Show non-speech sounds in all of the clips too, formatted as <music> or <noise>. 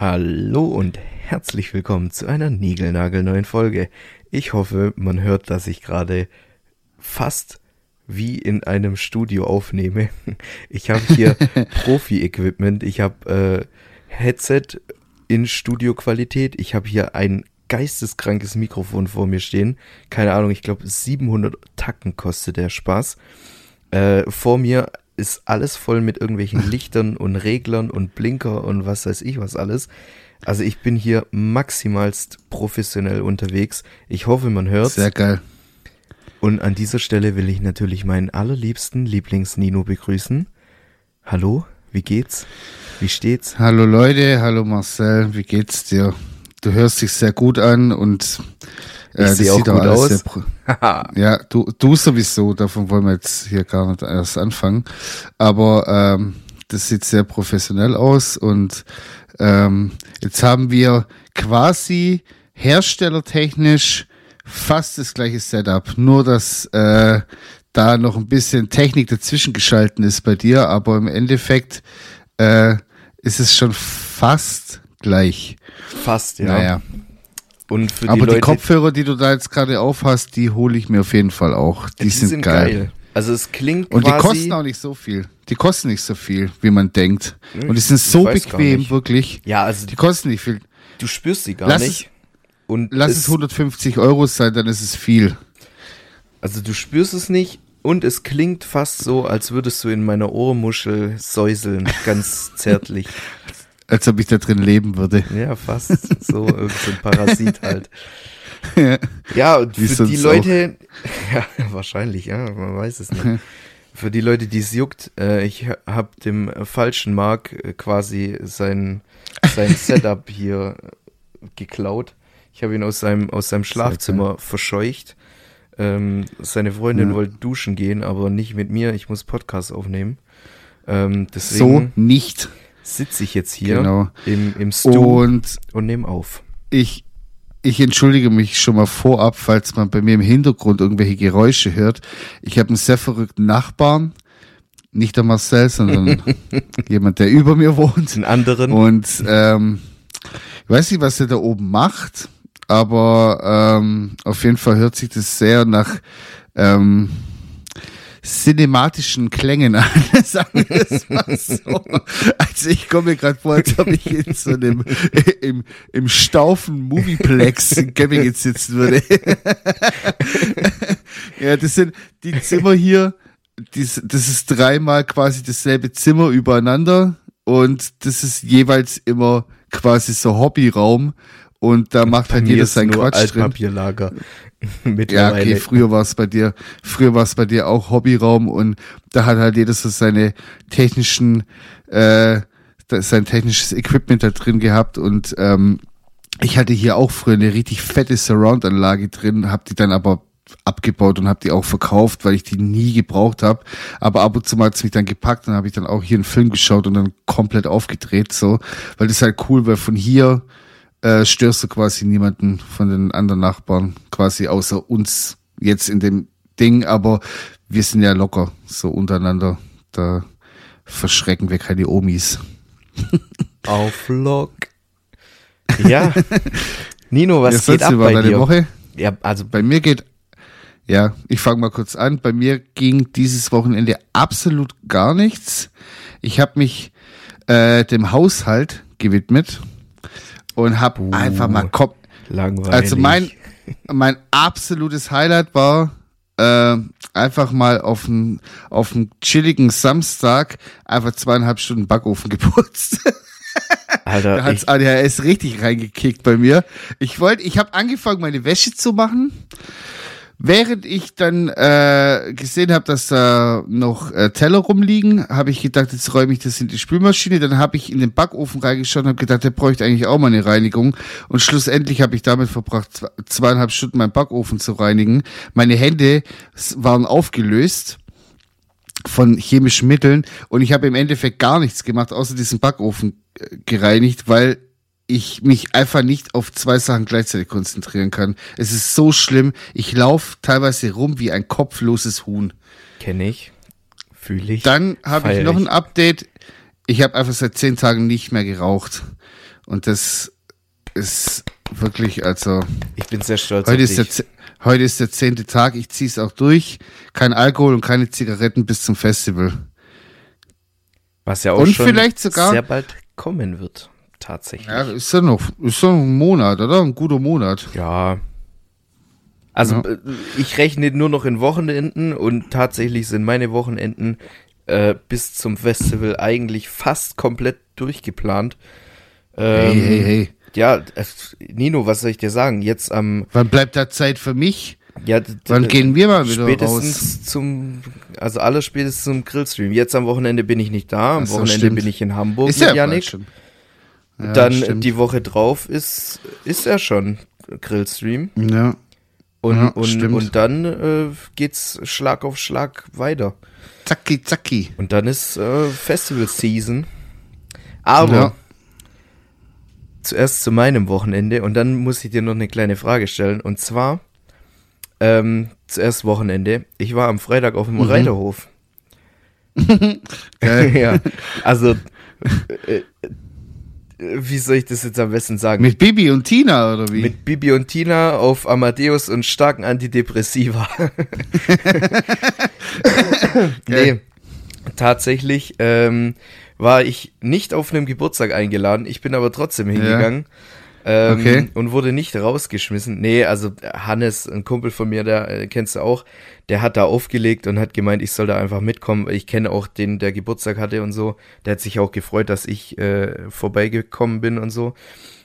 Hallo und herzlich willkommen zu einer niegelnagelneuen Folge. Ich hoffe, man hört, dass ich gerade fast wie in einem Studio aufnehme. <laughs> Ich habe hier <laughs> Profi-Equipment, ich habe äh, Headset in Studioqualität, ich habe hier ein geisteskrankes Mikrofon vor mir stehen. Keine Ahnung, ich glaube 700 Tacken kostet der Spaß. Äh, vor mir ist alles voll mit irgendwelchen <laughs> Lichtern und Reglern und Blinker und was weiß ich was alles. Also ich bin hier maximalst professionell unterwegs. Ich hoffe, man hört. Sehr geil. Und an dieser Stelle will ich natürlich meinen allerliebsten Lieblings-Nino begrüßen. Hallo, wie geht's? Wie steht's? Hallo Leute, hallo Marcel, wie geht's dir? Du hörst dich sehr gut an und äh, ich sehe auch gut aus. <laughs> ja, du, du sowieso, davon wollen wir jetzt hier gar nicht erst anfangen. Aber ähm, das sieht sehr professionell aus und ähm, jetzt haben wir quasi herstellertechnisch fast das gleiche Setup, nur dass äh, da noch ein bisschen Technik dazwischen geschalten ist bei dir, aber im Endeffekt äh, ist es schon fast gleich. Fast, ja. Naja. Und für die aber Leute, die Kopfhörer, die du da jetzt gerade aufhast, die hole ich mir auf jeden Fall auch. Die, die sind, sind geil. geil. Also es klingt Und die kosten auch nicht so viel. Die kosten nicht so viel, wie man denkt. Und die sind so bequem, wirklich. Ja, also die kosten nicht viel. Du spürst sie gar lass nicht. Es, und lass es 150 Euro sein, dann ist es viel. Also du spürst es nicht und es klingt fast so, als würdest du in meiner Ohrmuschel säuseln, ganz <laughs> zärtlich. Als ob ich da drin leben würde. Ja, fast. So, irgendein so Parasit halt. <laughs> Ja, ja für die Leute, auch. <laughs> ja, wahrscheinlich, ja, man weiß es nicht. Für die Leute, die es juckt, äh, ich habe dem falschen Mark äh, quasi sein, sein <laughs> Setup hier geklaut. Ich habe ihn aus seinem, aus seinem Schlafzimmer verscheucht. Ähm, seine Freundin ja. wollte duschen gehen, aber nicht mit mir. Ich muss Podcast aufnehmen. Ähm, deswegen so nicht. Sitze ich jetzt hier genau. im, im Stu und, und nehme auf. Ich, ich entschuldige mich schon mal vorab, falls man bei mir im Hintergrund irgendwelche Geräusche hört. Ich habe einen sehr verrückten Nachbarn. Nicht der Marcel, sondern <laughs> jemand, der über mir wohnt. Einen anderen. Und ähm, ich weiß nicht, was er da oben macht aber ähm, auf jeden Fall hört sich das sehr nach ähm, cinematischen Klängen an, <laughs> sagen wir es mal so. Also ich komme mir gerade vor, als ob ich in so einem <laughs> im, im Staufen Movieplex in Camping sitzen würde. <laughs> ja, das sind die Zimmer hier, das, das ist dreimal quasi dasselbe Zimmer übereinander und das ist jeweils immer quasi so Hobbyraum und da macht halt jeder sein Quatsch Altpapierlager. drin. <laughs> ja, okay, früher war es bei dir, früher war es bei dir auch Hobbyraum und da hat halt jeder so seine technischen, äh, sein technisches Equipment da drin gehabt und ähm, ich hatte hier auch früher eine richtig fette Surround-Anlage drin, hab die dann aber abgebaut und habe die auch verkauft, weil ich die nie gebraucht habe. Aber ab und zu mal hat's mich dann gepackt und habe ich dann auch hier einen Film geschaut und dann komplett aufgedreht, so, weil das ist halt cool, weil von hier äh, störst du quasi niemanden von den anderen Nachbarn, quasi außer uns jetzt in dem Ding, aber wir sind ja locker so untereinander. Da verschrecken wir keine Omis. <laughs> Auf Lock. <laughs> Ja. Nino, was ja, geht ab bei dir? Woche? Ja, also bei mir geht ja, ich fange mal kurz an. Bei mir ging dieses Wochenende absolut gar nichts. Ich habe mich äh, dem Haushalt gewidmet und habe uh, einfach mal Kopf. Langweilig. Also mein, mein absolutes Highlight war äh, einfach mal auf einen auf einen chilligen Samstag einfach zweieinhalb Stunden Backofen <laughs> geputzt. Alter, da hat's ADHS richtig reingekickt bei mir. Ich wollte, ich habe angefangen, meine Wäsche zu machen. Während ich dann äh, gesehen habe, dass da noch äh, Teller rumliegen, habe ich gedacht, jetzt räume ich das in die Spülmaschine. Dann habe ich in den Backofen reingeschaut und habe gedacht, der bräuchte eigentlich auch mal eine Reinigung. Und schlussendlich habe ich damit verbracht, zweieinhalb Stunden meinen Backofen zu reinigen. Meine Hände waren aufgelöst von chemischen Mitteln und ich habe im Endeffekt gar nichts gemacht, außer diesen Backofen äh, gereinigt, weil ich mich einfach nicht auf zwei Sachen gleichzeitig konzentrieren kann. Es ist so schlimm. Ich laufe teilweise rum wie ein kopfloses Huhn. Kenne ich. Fühle ich. Dann habe ich noch ein Update. Ich habe einfach seit zehn Tagen nicht mehr geraucht. Und das ist wirklich, also. Ich bin sehr stolz heute auf ist dich. Der, heute ist der zehnte Tag, ich ziehe es auch durch. Kein Alkohol und keine Zigaretten bis zum Festival. Was ja auch Und schon vielleicht sogar- sehr bald kommen wird. Tatsächlich. Ja, ist ja noch, ist ja noch ein Monat, oder? Ein guter Monat. Ja. Also Ja. äh, ich rechne nur noch in Wochenenden und tatsächlich sind meine Wochenenden äh, bis zum Festival eigentlich fast komplett durchgeplant. Hey, Ähm, hey, hey. Ja, äh, Nino, was soll ich dir sagen? Jetzt am Wann bleibt da Zeit für mich? ja, Wann gehen wir mal wieder spätestens raus? zum also alles spätestens zum Grillstream. Jetzt am Wochenende bin ich nicht da, am Wochenende stimmt. bin ich in Hamburg Ist mit ja Yannick. bald. Ja, Dann stimmt. die Woche drauf ist ist er schon Grillstream. Ja. Und, Ja, und, stimmt. und dann äh, geht's Schlag auf Schlag weiter. Zacki, zacki. Und dann ist äh, Festival Season. Aber Ja. zuerst zu meinem Wochenende und dann muss ich dir noch eine kleine Frage stellen. Und zwar, ähm, zuerst Wochenende. Ich war am Freitag auf dem Mhm. Reiterhof. <laughs> <laughs> Ja, also, äh, wie soll ich das jetzt am besten sagen? Mit Bibi und Tina, oder wie? Mit Bibi und Tina auf Amadeus und starken Antidepressiva. <laughs> nee, tatsächlich ähm, war ich nicht auf einem Geburtstag eingeladen. Ich bin aber trotzdem hingegangen. Ähm, Okay. Und wurde nicht rausgeschmissen. Nee, also Hannes, ein Kumpel von mir, der äh, kennst du auch, der hat da aufgelegt und hat gemeint, ich soll da einfach mitkommen. Ich kenne auch den, der Geburtstag hatte und so. Der hat sich auch gefreut, dass ich äh, vorbeigekommen bin und so.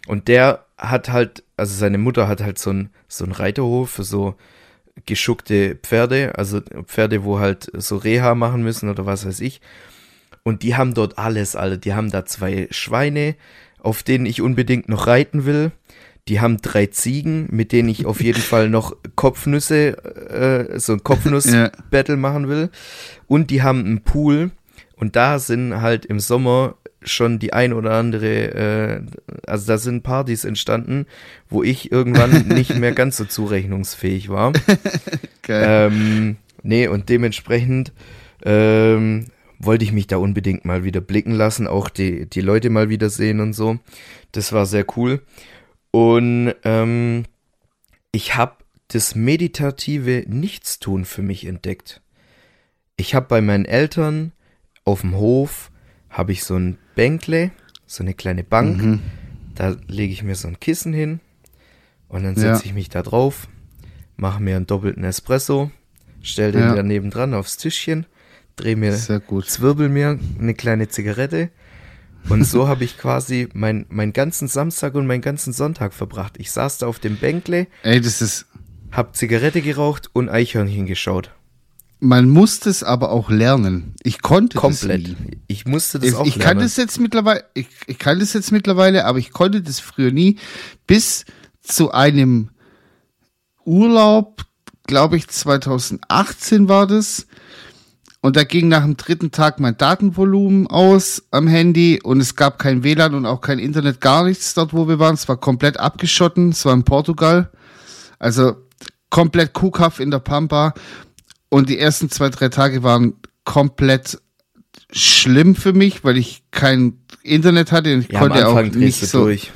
Und der hat halt, also seine Mutter hat halt so ein so ein Reiterhof für so geschuckte Pferde, also Pferde, wo halt so Reha machen müssen oder was weiß ich. Und die haben dort alles, Alter. Die haben da zwei Schweine, auf denen ich unbedingt noch reiten will. Die haben drei Ziegen, mit denen ich auf jeden <laughs> Fall noch Kopfnüsse, äh, so ein Kopfnuss-Battle <laughs> machen will. Und die haben einen Pool. Und da sind halt im Sommer schon die ein oder andere, äh, also da sind Partys entstanden, wo ich irgendwann <laughs> nicht mehr ganz so zurechnungsfähig war. Geil. Ähm, nee, und dementsprechend ähm, wollte ich mich da unbedingt mal wieder blicken lassen, auch die, die Leute mal wieder sehen und so. Das war sehr cool. Und ähm, ich habe das meditative Nichtstun für mich entdeckt. Ich habe bei meinen Eltern auf dem Hof habe ich so ein Bänkle, so eine kleine Bank. Mhm. Da lege ich mir so ein Kissen hin und dann Ja. setze ich mich da drauf, mache mir einen doppelten Espresso, stell den Ja. daneben dran aufs Tischchen, drehe mir, Sehr gut. zwirbel mir eine kleine Zigarette und so <laughs> habe ich quasi mein, meinen ganzen Samstag und meinen ganzen Sonntag verbracht. Ich saß da auf dem Bänkle, Ey, das ist, hab Zigarette geraucht und Eichhörnchen geschaut. man muss das aber auch lernen. Ich konnte Komplett. das nie. Ich musste das Ich, auch ich kann lernen. das jetzt mittlerweile, ich, ich kann das jetzt mittlerweile, aber ich konnte das früher nie. Bis zu einem Urlaub, glaube ich, 2018 war das. Und da ging nach dem dritten Tag mein Datenvolumen aus am Handy und es gab kein WLAN und auch kein Internet, gar nichts dort, wo wir waren. Es war komplett abgeschotten. Es war in Portugal. Also komplett kuhkaff in der Pampa. Und die ersten zwei, drei Tage waren komplett schlimm für mich, weil ich kein Internet hatte und ich ja, konnte auch nicht du so. durch.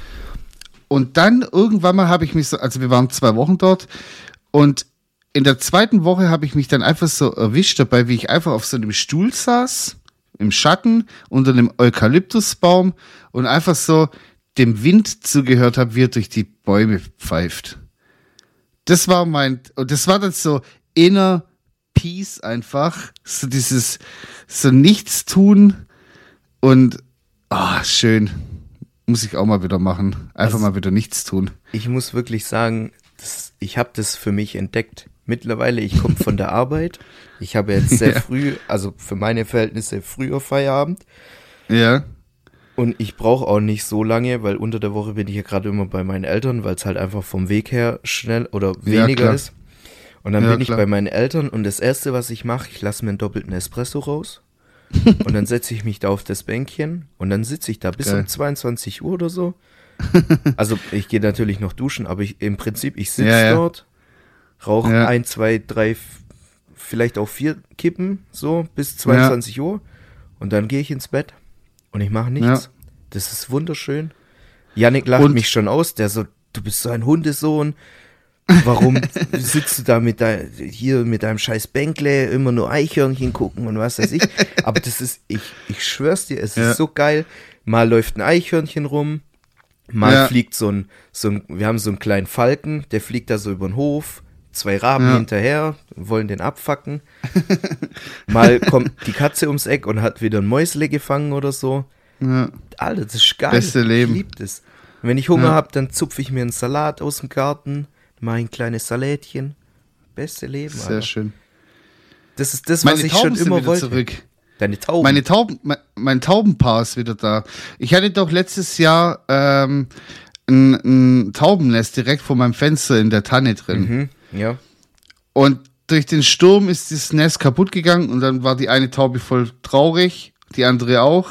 Und dann irgendwann mal habe ich mich so, also wir waren zwei Wochen dort und in der zweiten Woche habe ich mich dann einfach so erwischt dabei, wie ich einfach auf so einem Stuhl saß, im Schatten, unter einem Eukalyptusbaum und einfach so dem Wind zugehört habe, wie er durch die Bäume pfeift. Das war mein, und das war dann so inner Peace einfach, so dieses, so nichts tun und, ah, schön. Muss ich auch mal wieder machen. Einfach Also- mal wieder nichts tun. Ich muss wirklich sagen, das, ich habe das für mich entdeckt. Mittlerweile, ich komme von der Arbeit. Ich habe jetzt sehr <laughs> Ja. früh, also für meine Verhältnisse früher Feierabend. Ja. Und ich brauche auch nicht so lange, weil unter der Woche bin ich ja gerade immer bei meinen Eltern, weil es halt einfach vom Weg her schnell oder Ja, weniger klar. ist. Und dann Ja, bin ich klar. bei meinen Eltern und das erste, was ich mache, ich lasse mir einen doppelten Espresso raus. <laughs> und dann setze ich mich da auf das Bänkchen und dann sitze ich da bis Geil. um 22 Uhr oder so. <laughs> also ich gehe natürlich noch duschen, aber ich, im Prinzip, ich sitze Ja, ja. dort, rauche Ja. ein, zwei, drei, vielleicht auch vier Kippen, so bis 22 Uhr. Und dann gehe ich ins Bett und ich mache nichts. Ja. Das ist wunderschön. Janik lacht Und- mich schon aus, der so, du bist so ein Hundesohn. Warum <laughs> sitzt du da mit dein, hier mit deinem scheiß Bänkle immer nur Eichhörnchen gucken und was weiß ich. Aber das ist, ich, ich schwör's dir, es Ja. ist so geil. Mal läuft ein Eichhörnchen rum, mal Ja. fliegt so ein, so ein, wir haben so einen kleinen Falken, der fliegt da so über den Hof, zwei Raben Ja. hinterher, wollen den abfacken. <laughs> Mal kommt die Katze ums Eck und hat wieder ein Mäusle gefangen oder so. Ja. Alter, das ist geil. Beste Leben. Ich lieb das. Und wenn ich Hunger Ja. hab, dann zupfe ich mir einen Salat aus dem Garten, mache ein kleines Salätchen. Beste Leben, Sehr Alter. schön. Das ist das, was Meine ich Tauben schon immer wollte. zurück. Deine Tauben. Meine Tauben, mein, mein Taubenpaar ist wieder da. Ich hatte doch letztes Jahr ähm, ein, ein Taubennest direkt vor meinem Fenster in der Tanne drin. mhm. Ja. Und durch den Sturm ist das Nest kaputt gegangen und dann war die eine Taube voll traurig, die andere auch.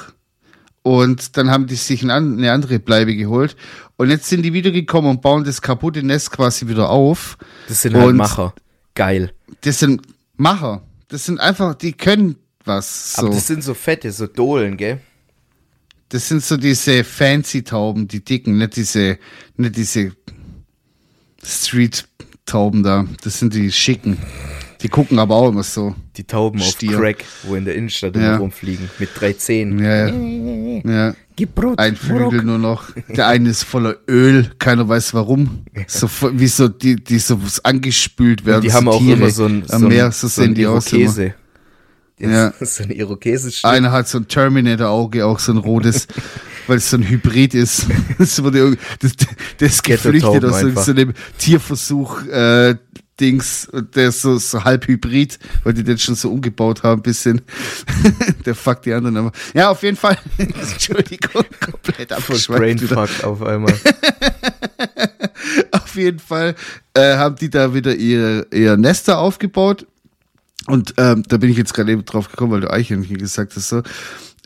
Und dann haben die sich eine andere Bleibe geholt. Und jetzt sind die wiedergekommen und bauen das kaputte Nest quasi wieder auf. Das sind halt Macher. Geil. Das sind Macher. Das sind einfach, die können was. So. Aber das sind so fette, so Dohlen, gell? Das sind so diese fancy Tauben, die dicken, nicht diese, nicht diese Street Tauben da. Das sind die schicken. Die gucken aber auch immer so. Die Tauben Stier. auf Crack, wo in der Innenstadt Ja. rumfliegen. Mit drei Zähnen. Ja, ja. ja. Gib Brot. Ein Flügel nur noch. Der eine ist voller Öl, keiner weiß warum. So wie so die, die so angespült werden. Und die so haben auch Tiere immer so ein, am so ein, Meer, so so ein sehen die aus. Immer. Irokese. Ja. <laughs> So ein Irokesenstück. Einer hat so ein Terminator-Auge, auch so ein rotes, <laughs> weil es so ein Hybrid ist. <laughs> Das wurde das, das geflüchtet aus so, einfach. so einem Tierversuch, äh, Dings, der ist so, so halb Hybrid, weil die den schon so umgebaut haben, ein bisschen. <laughs> der fuckt die anderen aber. Ja, auf jeden Fall. <laughs> Entschuldigung, komplett abgeschweift brainfucked auf einmal. Auf jeden Fall äh, haben die da wieder ihre, ihr Nester aufgebaut. Und ähm, da bin ich jetzt gerade eben drauf gekommen, weil du Eichhörnchen gesagt hast. So.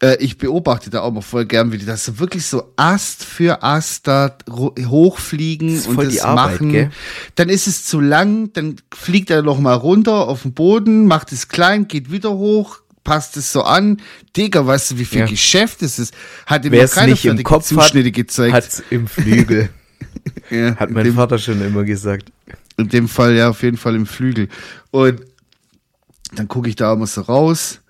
Äh, ich beobachte da auch mal voll gern, wie die das so wirklich so Ast für Ast da hochfliegen Das und voll das die Arbeit, machen. gell? Dann ist es zu lang, dann fliegt er noch mal runter auf den Boden, macht es klein, geht wieder hoch, passt es so an. Digga, weißt du, wie viel Ja. Geschäft es ist? Hat ihm Wer noch keine fertigen Kopf hat, Zuschnitte gezeigt. hat's im Flügel. <laughs> Ja, Hat in mein dem- Vater schon immer gesagt. In dem Fall ja auf jeden Fall im Flügel. Und dann gucke ich da immer so raus,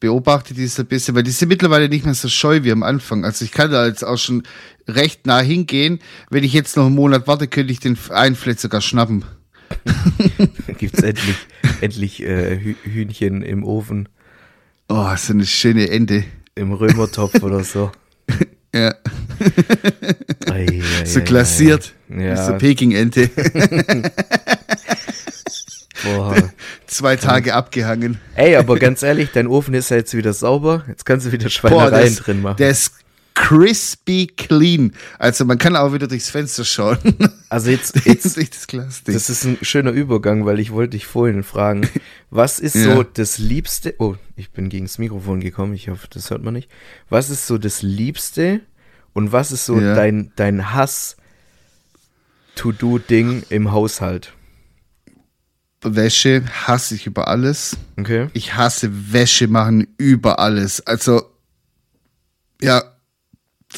beobachte die so ein bisschen, weil die sind mittlerweile nicht mehr so scheu wie am Anfang. Also ich kann da jetzt auch schon recht nah hingehen. Wenn ich jetzt noch einen Monat warte, könnte ich den einen vielleicht sogar schnappen. <laughs> Gibt's endlich, endlich äh, Hü Hühnchen im Ofen, Oh, so eine schöne Ende. im Römertopf oder so. <laughs> Ja, Ei, ei, so glasiert. Ja, so Peking-Ente. <laughs> boah. Zwei Tage abgehangen. Ey, aber ganz ehrlich, dein Ofen ist ja jetzt wieder sauber. Jetzt kannst du wieder Boah, Schweinereien das- drin machen. Der ist crispy clean. Also man kann auch wieder durchs Fenster schauen. Also jetzt, <laughs> jetzt das Glasding. Das ist ein schöner Übergang, weil ich wollte dich vorhin fragen, <laughs> was ist Ja. so das Liebste, oh, ich bin gegen das Mikrofon gekommen, ich hoffe, das hört man nicht. Was ist so das Liebste und was ist so Ja. dein, dein Hass-To-Do-Ding im Haushalt? Wäsche hasse ich über alles. Okay? Ich hasse Wäsche machen über alles. Also, ja,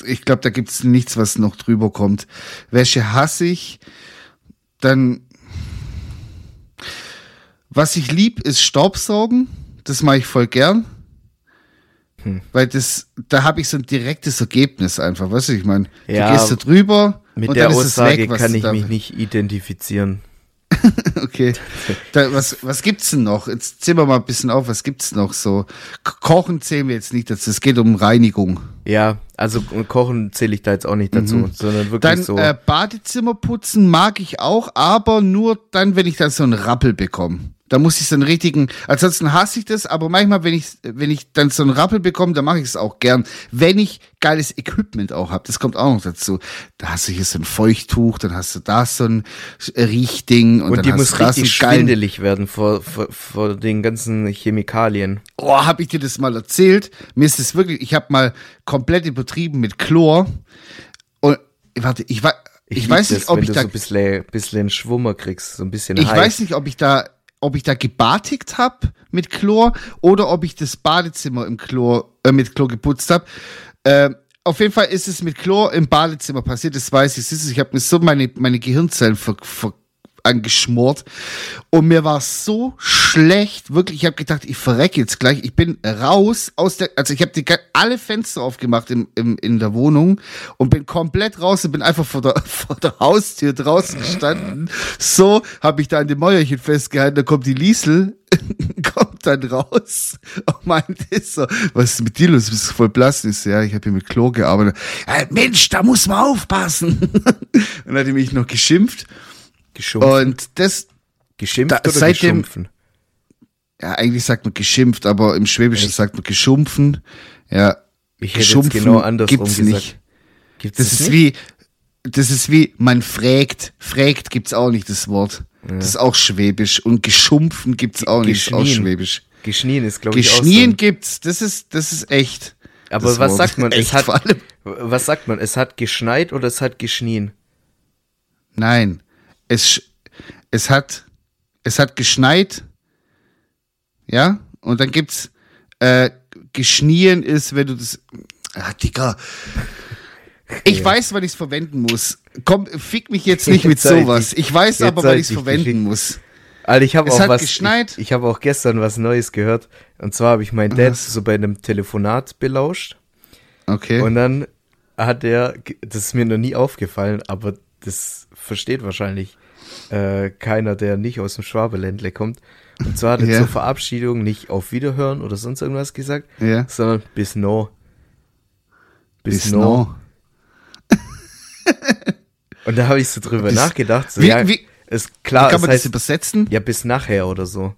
ich glaube, da gibt's nichts, was noch drüber kommt. Wäsche hasse ich. Dann, was ich lieb, ist Staubsaugen. Das mache ich voll gern. Hm. Weil das, da habe ich so ein direktes Ergebnis einfach, weißt du, ich meine, Ja, du gehst da drüber Mit und der dann ist es Aussage weg, was kann ich mich nicht identifizieren. <laughs> Okay. Da, was, was gibt's denn noch? Jetzt zählen wir mal ein bisschen auf. Was gibt's noch so? Kochen zählen wir jetzt nicht dazu. Es geht um Reinigung. Ja, also Kochen zähle ich da jetzt auch nicht dazu, sondern wirklich Dann so. äh, Badezimmer putzen mag ich auch, aber nur dann, wenn ich dann so einen Rappel bekomme. Da muss ich so einen richtigen, ansonsten hasse ich das, aber manchmal, wenn ich, wenn ich dann so einen Rappel bekomme, dann mache ich es auch gern. Wenn ich geiles Equipment auch habe, das kommt auch noch dazu. Da hast du hier so ein Feuchttuch, dann hast du da so ein Riechding und, und dann die hast muss du so richtig geilen schwindelig werden vor, vor, vor den ganzen Chemikalien. Oh, habe ich dir das mal erzählt? Mir ist es wirklich, ich habe mal komplett übertrieben mit Chlor. Und warte, ich, wei- ich, lieb weiß das, nicht, ob wenn ich da, so ein bisschen, bisschen Schwummer kriegst, so ein bisschen ich High. weiß nicht, ob ich da, ob ich da gebatigt hab mit Chlor oder ob ich das Badezimmer im Chlor, äh, mit Chlor geputzt hab. Äh, auf jeden Fall ist es mit Chlor im Badezimmer passiert, das weiß ich. Ich habe mir so meine, meine Gehirnzellen ver, ver, angeschmort. Und mir war so schlecht, wirklich, ich habe gedacht, ich verrecke jetzt gleich. Ich bin raus aus der, also ich habe alle Fenster aufgemacht im, im, in der Wohnung und bin komplett raus und bin einfach vor der, <laughs> vor der Haustür draußen gestanden. So habe ich da an dem Mäuerchen festgehalten, da kommt die Liesel, <laughs> kommt dann raus und meint so, was ist mit dir los? Du bist voll blass. Ich so, ja, ich habe hier mit Klo gearbeitet. Ja, Mensch, da muss man aufpassen. <laughs> und dann hat er mich noch geschimpft. Geschumpft. Und das. Geschimpft da, oder seitdem, geschumpfen? Ja, eigentlich sagt man geschimpft, aber im Schwäbischen Echt? sagt man geschumpfen. Ja. Ich hätte geschumpfen genau andersrum gibt's gesagt. nicht. Gibt's Das das ist nicht? wie, das ist wie, man frägt. Frägt gibt's auch nicht, das Wort. Das ist auch Schwäbisch. Und geschumpfen gibt's auch nicht, das ist auch geschnien. Schwäbisch. Geschnien ist, glaube ich, auch so. Geschnien ein- gibt's, das ist, das ist echt. Aber das was Wort. sagt man? <laughs> Es Echt, hat, vor allem- was sagt man? Es hat geschneit oder es hat geschnien? Nein. Es, es hat, es hat geschneit. Ja? Und dann gibt's, äh, geschnien ist, wenn du das, ah, Digga. Ich weiß, wann ich's verwenden muss. Komm, fick mich jetzt nicht mit Jetzt ich sowas. dich- Ich weiß aber, wann ich ich's dich verwenden muss. Alter, ich habe Es auch hat was. geschneit. Ich, ich habe auch gestern was Neues gehört. Und zwar habe ich meinen Dad Was? so bei einem Telefonat belauscht. Okay. Und dann hat er, das ist mir noch nie aufgefallen, aber das versteht wahrscheinlich äh, keiner, der nicht aus dem Schwabeländle kommt. Und zwar hat er <laughs> Ja. zur Verabschiedung nicht auf Wiederhören oder sonst irgendwas gesagt, ja. sondern bis no. Bis, Bis no. no. <laughs> Und da habe ich so drüber Bis- nachgedacht. So, Wie- ja, wie- ist Wie klar, kann es man heißt, das übersetzen? ja, bis nachher oder so.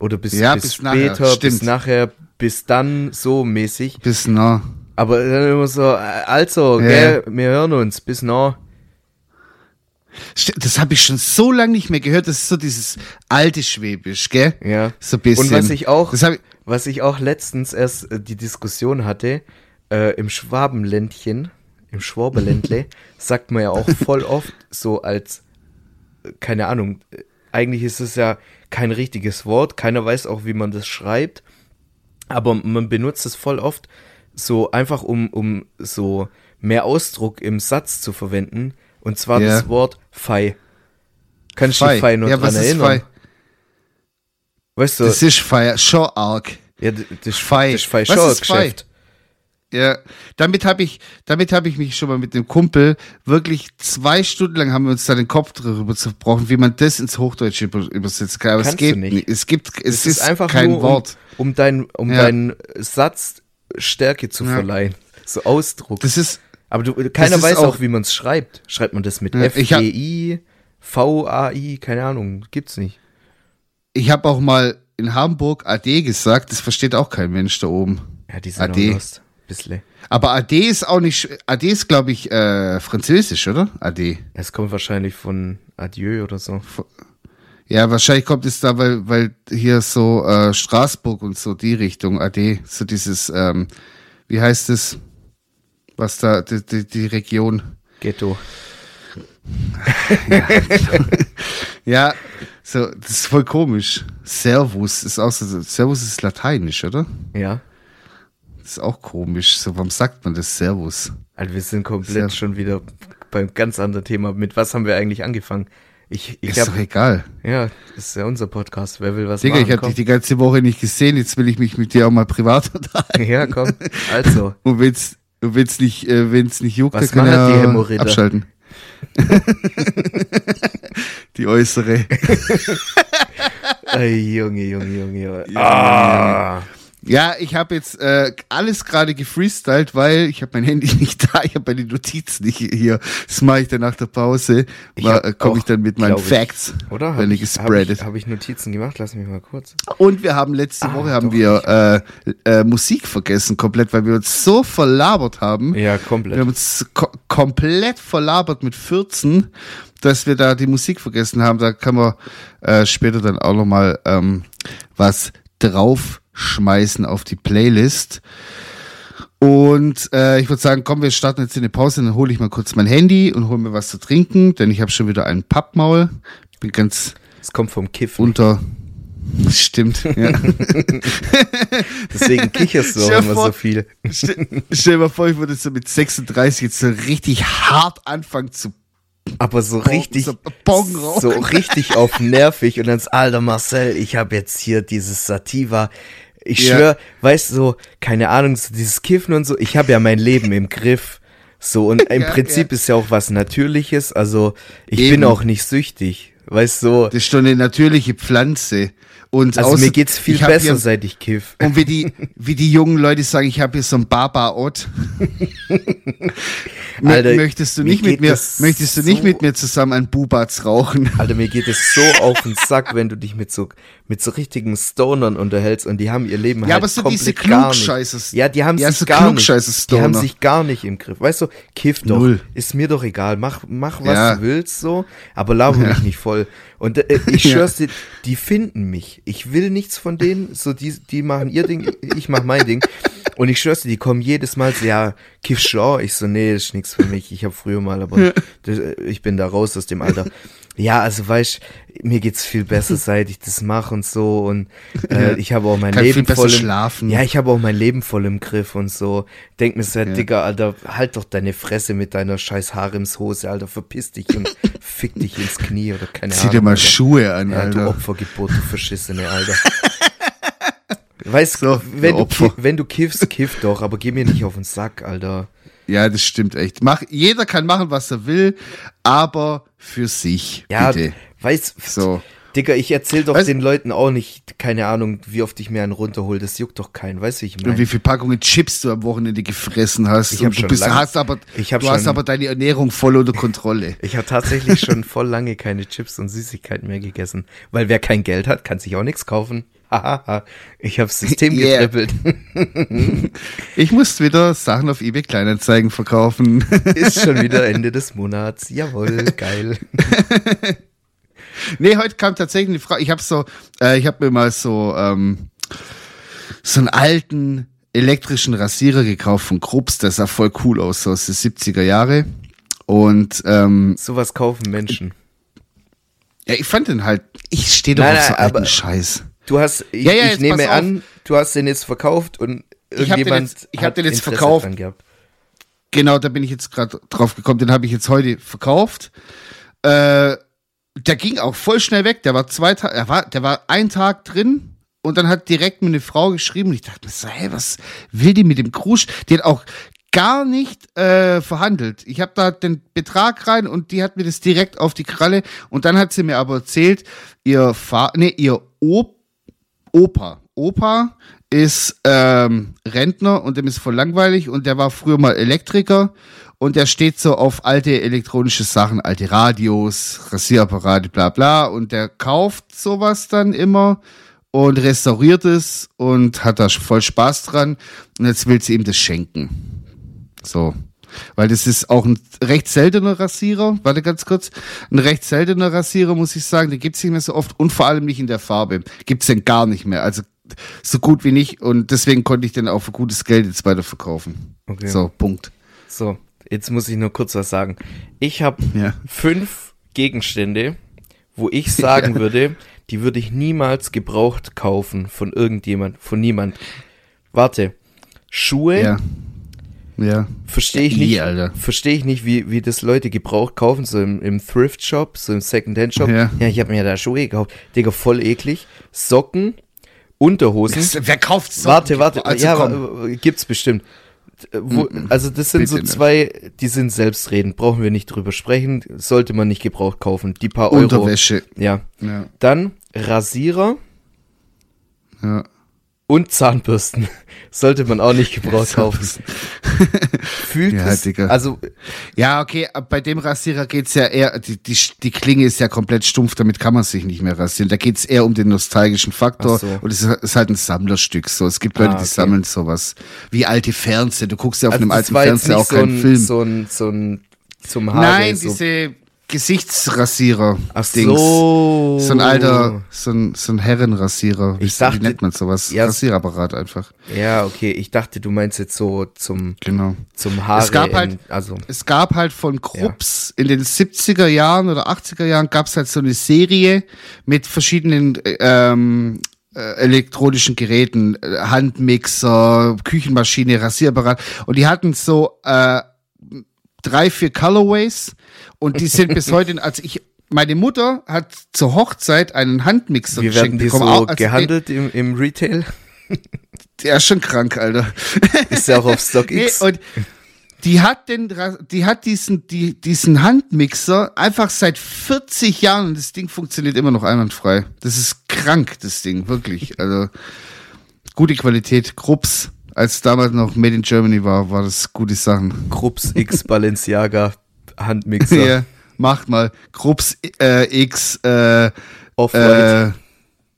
Oder bis, Ja, bis, bis nachher, später, bis stimmt. nachher, bis dann, so mäßig. Bis no. Aber dann immer so, äh, also, Ja. gell, wir hören uns, bis noch. Das habe ich schon so lange nicht mehr gehört. Das ist so dieses alte Schwäbisch, gell? Ja. So ein bisschen. Und was ich auch, ich, was ich auch letztens erst äh, die Diskussion hatte, äh, im Schwabenländchen, im Schwabeländle, <laughs> sagt man ja auch voll oft so als, äh, keine Ahnung, äh, eigentlich ist es ja kein richtiges Wort, keiner weiß auch, wie man das schreibt, aber man benutzt es voll oft so einfach, um, um so mehr Ausdruck im Satz zu verwenden, und zwar Ja. das Wort Fei. Kannst du Fei. dich Fei noch Ja, dran was ist erinnern? Fei? Weißt du, Das ist Feier. Schon arg. ja, das Fei. Das ist Fei Was schon ist Fei? Geschäft. Ja, damit habe ich, damit habe ich mich schon mal mit dem Kumpel wirklich zwei Stunden lang haben wir uns da den Kopf darüber zerbrochen, wie man das ins Hochdeutsche über, übersetzen kann. Aber es Kannst geht du nicht. Es gibt, es, Es ist einfach kein nur, Wort. um, um, dein, um Ja. deinen Satz Stärke zu Ja. verleihen. So Ausdruck. Das ist, Aber du, keiner weiß auch- auch, wie man es schreibt. Schreibt man das mit Ja, ich hab- F-G-I, V-A-I, keine Ahnung, gibt's nicht. ich habe auch mal in Hamburg AD gesagt, das versteht auch kein Mensch da oben. Ja, die sind AD. lost. Bissle. Aber AD ist auch nicht, AD ist glaube ich äh, französisch, oder? AD. Es kommt wahrscheinlich von Adieu oder so. Ja, wahrscheinlich kommt es da, weil, weil hier so äh, Straßburg und so die Richtung AD, so dieses, ähm, wie heißt es, was da, die, die, die Region. Ghetto. <laughs> Ja, so, das ist voll komisch. Servus ist auch so, Servus ist lateinisch, oder? Ja. Das ist auch komisch. So, warum sagt man das Servus? Also wir sind komplett Sehr- schon wieder beim ganz anderen Thema. Mit was haben wir eigentlich angefangen? Ich, ich ist doch hab, egal. ja, das ist ja unser Podcast. Wer will was Digga, machen? ich habe dich die ganze Woche nicht gesehen, jetzt will ich mich mit dir auch mal privat unterhalten. <laughs> Ja, komm. Also. <laughs> Und wenn's, und wenn's nicht, äh, wenn's nicht juckt, Was dann kann die er Hämorrhoider? abschalten. <laughs> die äußere. <laughs> Ey, Junge, Junge, Junge, Junge. Junge, Ah. Ja, ich habe jetzt äh, alles gerade gefreestylt, weil ich habe mein Handy <laughs> nicht da, ich habe meine Notizen nicht hier. Das mache ich dann nach der Pause. Hab äh, Komme ich dann mit meinen ich, Facts, Oder? wenn Habe ich hab gespreadet. ich, hab ich Notizen gemacht? Lass mich mal kurz. Und wir haben letzte Ah, Woche haben wir äh, äh, Musik vergessen komplett, weil wir uns so verlabert haben. Ja, Wir komplett. haben uns ko komplett verlabert mit 14, dass wir da die Musik vergessen haben. Da kann man äh, später dann auch nochmal ähm, was draufschmeißen auf die Playlist. Und äh, ich würde sagen, komm, wir starten jetzt in die Pause, dann hole ich mal kurz mein Handy und hole mir was zu trinken, denn ich habe schon wieder ein Pappmaul. Bin ganz Es kommt vom Kiffen. unter. <laughs> Stimmt, ja. <laughs> Deswegen kicherst du auch immer vor- so viel. Stell, stell dir mal vor, ich würde so mit 36 jetzt so richtig hart anfangen zu Aber so richtig, so so richtig auf nervig und dann ist, alter Marcel, ich habe jetzt hier dieses Sativa. Ich Ja. weißt du, so, keine Ahnung, so dieses Kiffen und so, ich habe ja mein Leben im Griff. So, und <laughs> im Ja, Prinzip ja. ist ja auch was Natürliches, also ich Eben. bin auch nicht süchtig. Weißt du, so, Das ist doch eine natürliche Pflanze. Und also außer- mir geht's viel besser, Hier, seit ich kiff. und wie die, <laughs> wie die jungen Leute sagen, ich habe hier so ein Baba-Ott. <laughs> Möchtest du nicht mit mir, möchtest du nicht so- mit mir zusammen ein Bubatz rauchen? Alter, mir geht es so auf den Sack, wenn du dich mit so, mit so richtigen Stonern unterhältst und die haben ihr Leben Ja, halt aber so komplett diese gar nicht. Ja, die haben Ja, sich so gar nicht. Die haben sich gar nicht im Griff. Weißt du, kiff doch. Null. Ist mir doch egal. Mach, mach was Ja. du willst so, aber laber mich nicht voll. Und äh, ich <laughs> Ja. schwör's dir, die finden mich. Ich will nichts von denen. So, die, die machen ihr Ding, ich mach mein Ding. Und ich schwör's dir, die kommen jedes Mal so, ja, kiff Shaw. Ich so, nee, das ist nichts für mich. Ich habe früher mal, aber das, äh, ich bin da raus aus dem Alter. Ja, also weißt, mir geht's viel besser, <laughs> seit ich das mache und so. Und äh, ich habe auch mein Kann Leben voll im, schlafen. Ja, ich habe auch mein Leben voll im Griff und so. Denk mir so, Ja. Digga, Alter, halt doch deine Fresse mit deiner scheiß Haremshose, Alter, verpiss dich und <laughs> fick dich ins Knie oder keine Zieh Ahnung. dir mal Alter. Schuhe an, Ja, du Alter. Opfergeburt, du Verschissene, Alter. <laughs> Weißt So, du, wenn, du du wenn du kiffst, kiff doch, aber geh mir nicht auf den Sack, Alter. Ja, das stimmt echt. Mach, jeder kann machen, was er will, aber für sich, Ja, bitte. weißt So. Digga, ich erzähl doch Weißt- den Leuten auch nicht, keine Ahnung, wie oft ich mir einen runterhol, das juckt doch keinen, weißt du, wie ich Und meine? wie viele Packungen Chips du am Wochenende gefressen hast. Ich hab und du schon bist, lang- hast aber, ich hab du hast schon- aber deine Ernährung voll unter Kontrolle. Ich habe tatsächlich schon voll lange keine Chips und Süßigkeiten mehr gegessen, weil wer kein Geld hat, kann sich auch nichts kaufen. Ich hab's System <laughs> Yeah. getrippelt. <laughs> Ich muss wieder Sachen auf eBay Kleinanzeigen verkaufen. <laughs> Ist schon wieder Ende des Monats. Jawohl, geil. nee, heute kam tatsächlich eine Frage. Ich habe so, äh, ich habe mir mal so ähm, so einen alten elektrischen Rasierer gekauft von Krups. Der sah voll cool aus, so aus den 70er Jahre. Und ähm, Sowas kaufen Menschen. ja, ich fand den halt, ich stehe doch Nein, auf so nein, alten aber- Scheiß. Du hast, ich, Ja, ja, ich nehme an, du hast den jetzt verkauft und Ich hab den irgendjemand jetzt- ich hab den jetzt verkauft. Genau, da bin ich jetzt gerade drauf gekommen. Den habe ich jetzt heute verkauft. Äh, der ging auch voll schnell weg. Der war zwei Tage, der war, der war ein Tag drin und dann hat direkt mir eine Frau geschrieben. Und ich dachte mir so, hey, was will die mit dem Krusch? Die hat auch gar nicht äh, verhandelt. Ich habe da den Betrag rein und die hat mir das direkt auf die Kralle. Und dann hat sie mir aber erzählt, ihr Fa nee, ihr Op Opa. Opa ist ähm, Rentner und dem ist voll langweilig und der war früher mal Elektriker und der steht so auf alte elektronische Sachen, alte Radios, Rasierapparate, bla bla und der kauft sowas dann immer und restauriert es und hat da voll Spaß dran und jetzt will sie ihm das schenken. So. Weil das ist auch ein recht seltener Rasierer. Warte ganz kurz. Ein recht seltener Rasierer, muss ich sagen. Den gibt's nicht mehr so oft und vor allem nicht in der Farbe. Gibt's den gar nicht mehr. Also so gut wie nicht. Und deswegen konnte ich den auch für gutes Geld jetzt weiterverkaufen. Okay. So, Punkt. So, jetzt muss ich nur kurz was sagen. Ich habe Ja. fünf Gegenstände, wo ich <laughs> sagen würde, die würde ich niemals gebraucht kaufen von irgendjemand, von niemand. Warte. Schuhe Ja. Ja. verstehe ich nicht, Alter. verstehe ich nicht, wie, wie das Leute gebraucht kaufen, so im, im Thrift Shop, so im Secondhand Shop. Ja. Ja, ich habe mir da Schuhe gekauft. Digga, voll eklig. Socken, Unterhosen. Wer kauft so? Warte, warte, Also, ja, komm. äh, gibt's bestimmt. Wo, also das sind so Bitte nicht. zwei, die sind selbstredend, brauchen wir nicht drüber sprechen, sollte man nicht gebraucht kaufen. Die paar Euro. Unterwäsche. Ja. Ja. Dann Rasierer Ja. Und Zahnbürsten. <laughs> sollte man auch nicht gebraucht <laughs> kaufen. Fühlt Ja, es, Digga. also Ja, okay, bei dem Rasierer geht's ja eher, die, die, die Klinge ist ja komplett stumpf, damit kann man sich nicht mehr rasieren. Da geht's ehr um den nostalgischen Faktor so. und es ist halt ein Sammlerstück. So, es gibt Leute, Ah, die okay. sammeln sowas. Wie alte Fernseher. Du guckst ja auf also einem alten Fernseher auch so keinen ein, Film. so ein, so ein, zum Haare. Nein, so, diese, Gesichtsrasierer. Ach so. So ein alter, so ein, so ein Herrenrasierer. Wie, Ich dachte- wie nennt man sowas? Ja, Rasierapparat einfach. Ja, okay. Ich dachte, du meinst jetzt so zum, Genau. zum Haare. Es gab halt- in, also, Es gab halt von Krups in den 70er Jahren oder 80er Jahren gab es halt so eine Serie mit verschiedenen äh, ähm, äh, elektronischen Geräten, äh, Handmixer, Küchenmaschine, Rasierapparat und die hatten so äh, drei, vier Colorways und die sind bis heute, also ich, meine Mutter hat zur Hochzeit einen Handmixer wie werden die so bekommen. Auch- also gehandelt im, im Retail? Der, ist schon krank, Alter. Ist der auch auf Nee, StockX? und die hat den, die hat diesen, die, diesen Handmixer einfach seit 40 Jahren und das Ding funktioniert immer noch einwandfrei. Das ist krank, das Ding, wirklich. Also, gute Qualität. Krups, als damals noch Made in Germany war, war das gute Sachen. Krups X Balenciaga Handmixer. Ja, macht mal. Krups äh, X, äh, Off-White äh,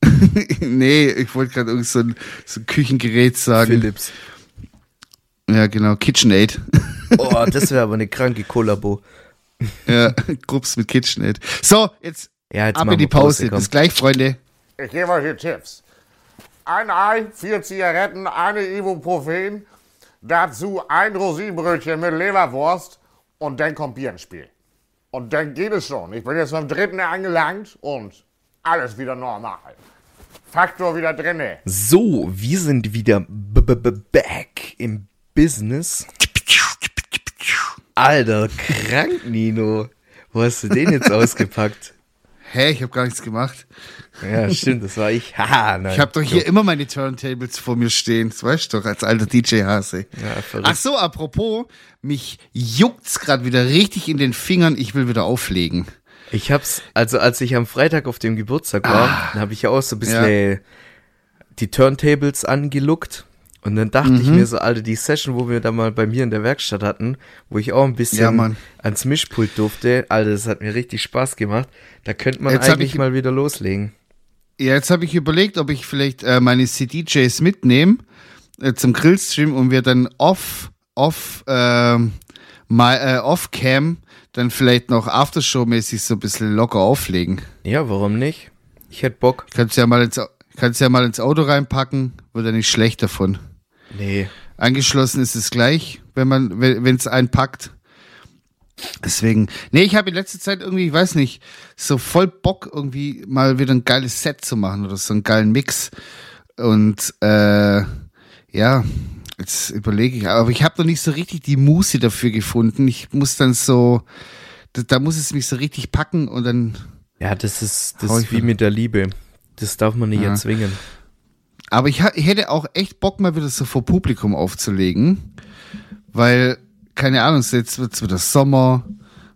<laughs> nee, ich wollte gerade irgend so ein, so ein Küchengerät sagen. Philips. Ja, genau, KitchenAid. Oh, das wäre aber eine kranke Kollabo. ja, <laughs> Krups mit KitchenAid. So, jetzt Ja, jetzt ab machen in die Pause, Pause. Bis gleich, Freunde. Ich gebe euch hier Tipps. Ein Ei, vier Zigaretten, eine Ibuprofen, dazu ein Rosinenbrötchen mit Leberwurst und dann kommt Bier ins Spiel. Und dann geht es schon. Ich bin jetzt beim dritten angelangt und alles wieder normal. Faktor wieder drinne. So, wir sind wieder b -b -b back im Business. Alter, krank, Nino. Wo hast du den jetzt <laughs> ausgepackt? Hä, ich habe gar nichts gemacht. Ja, stimmt, das war ich. <laughs> Haha, nein. Ich habe doch hier immer meine Turntables vor mir stehen. Das weißt du doch, als alter DJ-Hase. Ja, verrückt. Ach so, apropos, mich juckt's gerade wieder richtig in den Fingern. Ich will wieder auflegen. Ich hab's, also als ich am Freitag auf dem Geburtstag war, dann habe ich ja auch so ein bisschen die Turntables angeluckt. Und dann dachte Mhm. ich mir so, Alter, die Session, wo wir da mal bei mir in der Werkstatt hatten, wo ich auch ein bisschen Ja, ans Mischpult durfte, Alter, das hat mir richtig Spaß gemacht. Da könnte man Jetzt eigentlich ich- mal wieder loslegen. Ja, jetzt habe ich überlegt, ob ich vielleicht äh, meine CDJs mitnehme äh, zum Grillstream und wir dann off, off, ähm, mal, äh, off Cam dann vielleicht noch Aftershow-mäßig so ein bisschen locker auflegen. Ja, warum nicht? Ich hätte Bock. Kannst ja mal ins, kannst ja mal ins Auto reinpacken, wird ja nicht schlecht davon. Nee. Angeschlossen ist es gleich, wenn man, wenn es einpackt. Deswegen, nee, ich habe in letzter Zeit irgendwie, ich weiß nicht, so voll Bock irgendwie mal wieder ein geiles Set zu machen oder so einen geilen Mix. Und äh, ja, jetzt überlege ich, aber ich habe noch nicht so richtig die Muße dafür gefunden. Ich muss dann so, da, da muss es mich so richtig packen und dann Ja, das ist, das ist wie mit der Liebe. Das darf man nicht Ja. erzwingen. Aber ich, ich hätte auch echt Bock, mal wieder so vor Publikum aufzulegen. Weil, keine Ahnung, jetzt wird's wieder Sommer.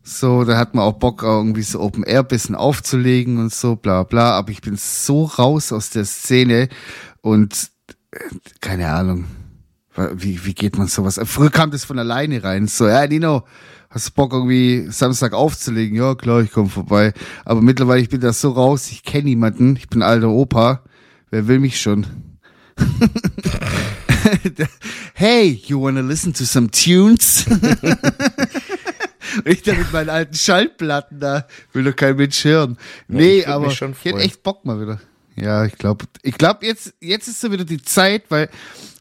So, da hat man auch Bock, irgendwie so Open Air bisschen aufzulegen und so, bla bla. Aber ich bin so raus aus der Szene und äh, keine Ahnung. Wie, wie geht man sowas? Früher kam das von alleine rein. So, ja, Nino, hast du Bock irgendwie Samstag aufzulegen? Ja, klar, ich komme vorbei. Aber mittlerweile, ich bin da so raus, ich kenne niemanden, ich bin alter Opa. Wer will mich schon? <laughs> hey, you wanna listen to some tunes? <laughs> ich da mit meinen alten Schallplatten da, will doch kein Mensch hören. nee, würd aber ich hätte echt Bock mal wieder. Ja, ich glaube, ich glaube jetzt, jetzt ist so wieder die Zeit, weil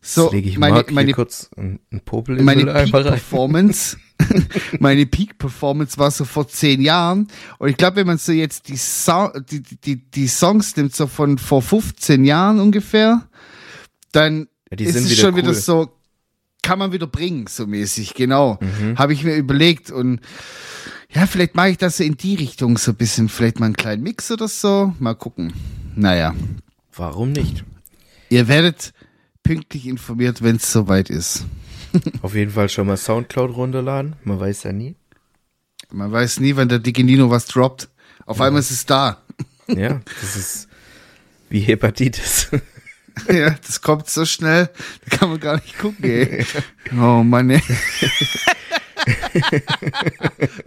so meine, meine kurz einen einen Popel in meine rein. Peak-Performance, <laughs> <laughs> meine Peak-Performance war so vor zehn Jahren. Und ich glaube, wenn man so jetzt die, so die, die, die Songs nimmt, so von vor 15 Jahren ungefähr, dann Ja, ist es wieder schon wieder cool. so, kann man wieder bringen, so mäßig, genau. Mhm. Habe ich mir überlegt. Und ja, vielleicht mache ich das so in die Richtung so ein bisschen, vielleicht mal einen kleinen Mix oder so. Mal gucken. Naja. Warum nicht? Ihr werdet pünktlich informiert, wenn es soweit ist. <laughs> Auf jeden Fall schon mal Soundcloud runterladen. Man weiß ja nie. Man weiß nie, wann der dicke Nino was droppt. Auf einmal ist es da. <laughs> Ja, das ist wie Hepatitis. <laughs> ja, das kommt so schnell, da kann man gar nicht gucken, ey. Oh Mann, ey.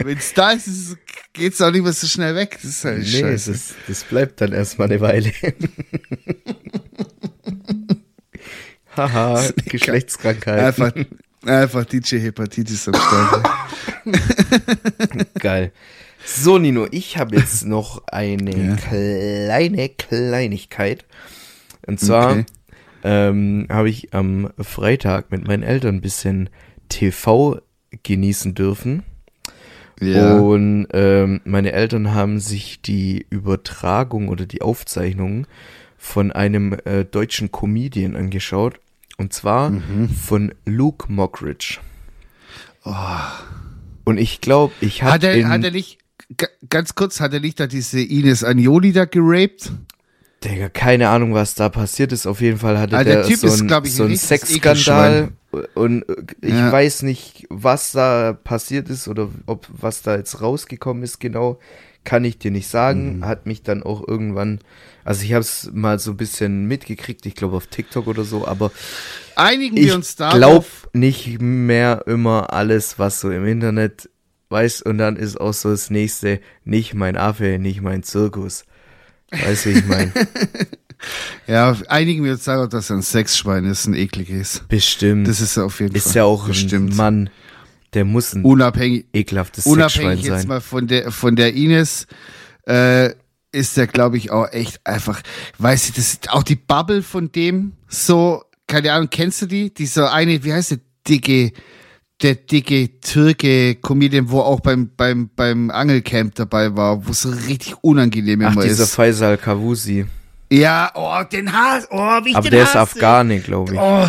Wenn es da ist, ist es- geht's auch nicht mehr so schnell weg. Das ist halt Nee, scheiße. das, das bleibt dann erstmal eine Weile. Haha, <laughs> Geschlechtskrankheit. Einfach, einfach DJ Hepatitis am Start. <laughs> Geil. So, Nino, ich habe jetzt noch eine kleine Kleinigkeit. Und zwar Okay. ähm, habe ich am Freitag mit meinen Eltern ein bisschen TV genießen dürfen. Ja. Und ähm, meine Eltern haben sich die Übertragung oder die Aufzeichnung von einem äh, deutschen Comedian angeschaut. Und zwar Mhm. von Luke Mockridge. Und ich glaube, ich habe Oh. Hat er, hat er nicht, ganz kurz, hat er nicht da diese Ines Agnoli da geraped? Digga, keine Ahnung, was da passiert ist. Auf jeden Fall hatte Ah, der der, Typ so ist, ein, glaub ich, so ein einen Sexskandal. Und äh, ich Ja. weiß nicht, was da passiert ist oder ob was da jetzt rausgekommen ist genau. Kann ich dir nicht sagen. Mhm. Hat mich dann auch irgendwann, also ich habe es mal so ein bisschen mitgekriegt, ich glaube auf TikTok oder so, aber Einigen wir uns darauf. glaube nicht mehr immer alles, was so im Internet weiß. Und dann ist auch so das nächste, nicht mein Affe, nicht mein Zirkus. Weißt du, ich meine? <laughs> Ja, einigen wir uns darauf, dass er ein Sexschwein ist, ein ekliges. Bestimmt. Das ist er auf jeden Fall. ist ja auch Bestimmt. ein Mann, der muss ein Unabhängig, ekelhaftes unabhängig jetzt sein. mal von der, von der Ines, äh, ist der, glaube ich, auch echt einfach, weiß ich, das ist auch die Bubble von dem, so, keine Ahnung, kennst du die? Dieser eine, wie heißt der, dicke, der dicke Türke Comedian, wo auch beim, beim, beim Angelcamp dabei war, wo es richtig unangenehm Ach, immer dieser ist. Faisal Kavusi. Ja, oh, den Hass, oh, wie ich Aber den der ist hasse. Afghane, glaube ich. Oh.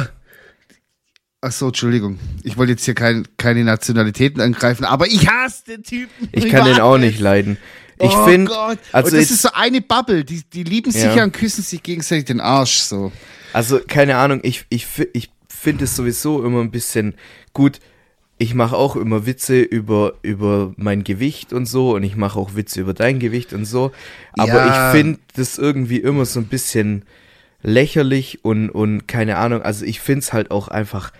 Ach so, Entschuldigung. Ich wollte jetzt hier kein, keine Nationalitäten angreifen, aber ich hasse den Typen. Ich kann den auch nicht leiden. Ich oh finde, Gott. also und das ist so eine Bubble, die, die lieben sich Ja. ja und küssen sich gegenseitig den Arsch so. Also, keine Ahnung, ich, ich, ich finde es sowieso immer ein bisschen gut. Ich mache auch immer Witze über, über mein Gewicht und so und ich mache auch Witze über dein Gewicht und so. Aber Ja. ich finde das irgendwie immer so ein bisschen lächerlich und, und keine Ahnung. Also ich finde es halt auch einfach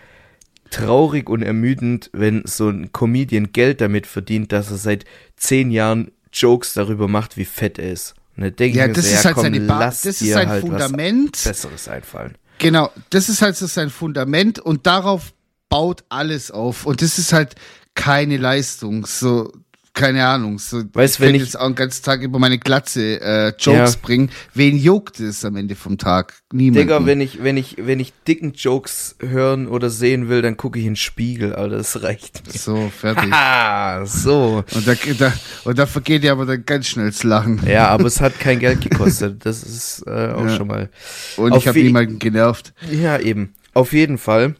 traurig und ermüdend, wenn so ein Comedian Geld damit verdient, dass er seit zehn Jahren Jokes darüber macht, wie fett er ist. Und Ja, das so, ist ja, halt komm, seine ba lass das ist sein halt Fundament. Besseres einfallen. Genau, das ist halt so sein Fundament und darauf baut alles auf. Und das ist halt keine Leistung. So, keine Ahnung. So, Weißt, ich wenn ich- jetzt auch den ganzen Tag über meine Glatze äh, Jokes Ja. bringen. Wen juckt es am Ende vom Tag? Niemand. Digga, wenn ich, wenn ich, wenn ich dicken Jokes hören oder sehen will, dann gucke ich in den Spiegel, Alter, das reicht mir. So, fertig. <laughs> Ah, so. Und da, da, und da vergeht dir aber dann ganz schnell das Lachen. Ja, aber es hat kein Geld <laughs> gekostet. Das ist äh, auch Ja. schon mal. Und Auf ich habe niemanden genervt. Ja, eben. Auf jeden Fall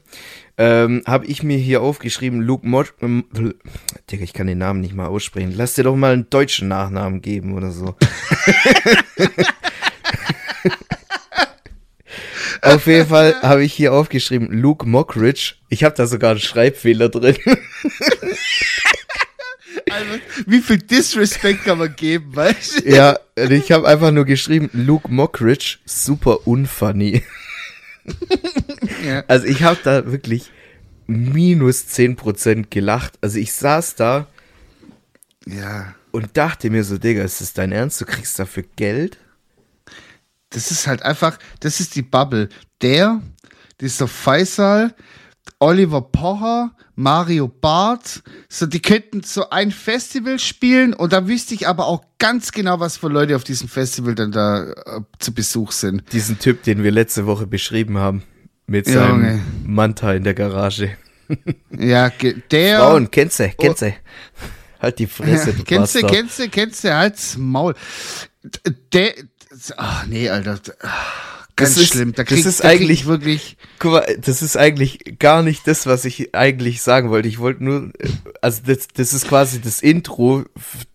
ähm, habe ich mir hier aufgeschrieben, Luke Mod. Ähm, Digga, ich kann den Namen nicht mal aussprechen. Lass dir doch mal einen deutschen Nachnamen geben oder so. <laughs> Auf jeden Fall habe ich hier aufgeschrieben, Luke Mockridge. Ich habe da sogar einen Schreibfehler drin. <laughs> Also, wie viel Disrespect kann man geben, weißt du? ja, ich habe einfach nur geschrieben, Luke Mockridge, super unfunny. Ja. <laughs> Also ich habe da wirklich minus 10% gelacht. Also ich saß da Ja. und dachte mir so, Digga, ist das dein Ernst? Du kriegst dafür Geld? Das ist halt einfach, das ist die Bubble. Der, dieser Faisal, Oliver Pocher, Mario Barth, so, die könnten so ein Festival spielen und da wüsste ich aber auch ganz genau, was für Leute auf diesem Festival dann da äh, zu Besuch sind. Diesen Typ, den wir letzte Woche beschrieben haben. Mit seinem Manta in der Garage. Ja, der. Frauen, kennst du, kennst du. Halt die Fresse, du <laughs> kennst du, kennst du, kennst du, halt's Maul. Der, ach nee, Alter. Ach, Ganz Das ist- schlimm. Da das krieg, ist da eigentlich- ich wirklich. Guck mal, das ist eigentlich gar nicht das, was ich eigentlich sagen wollte. Ich wollte nur, äh, also das, das ist quasi das Intro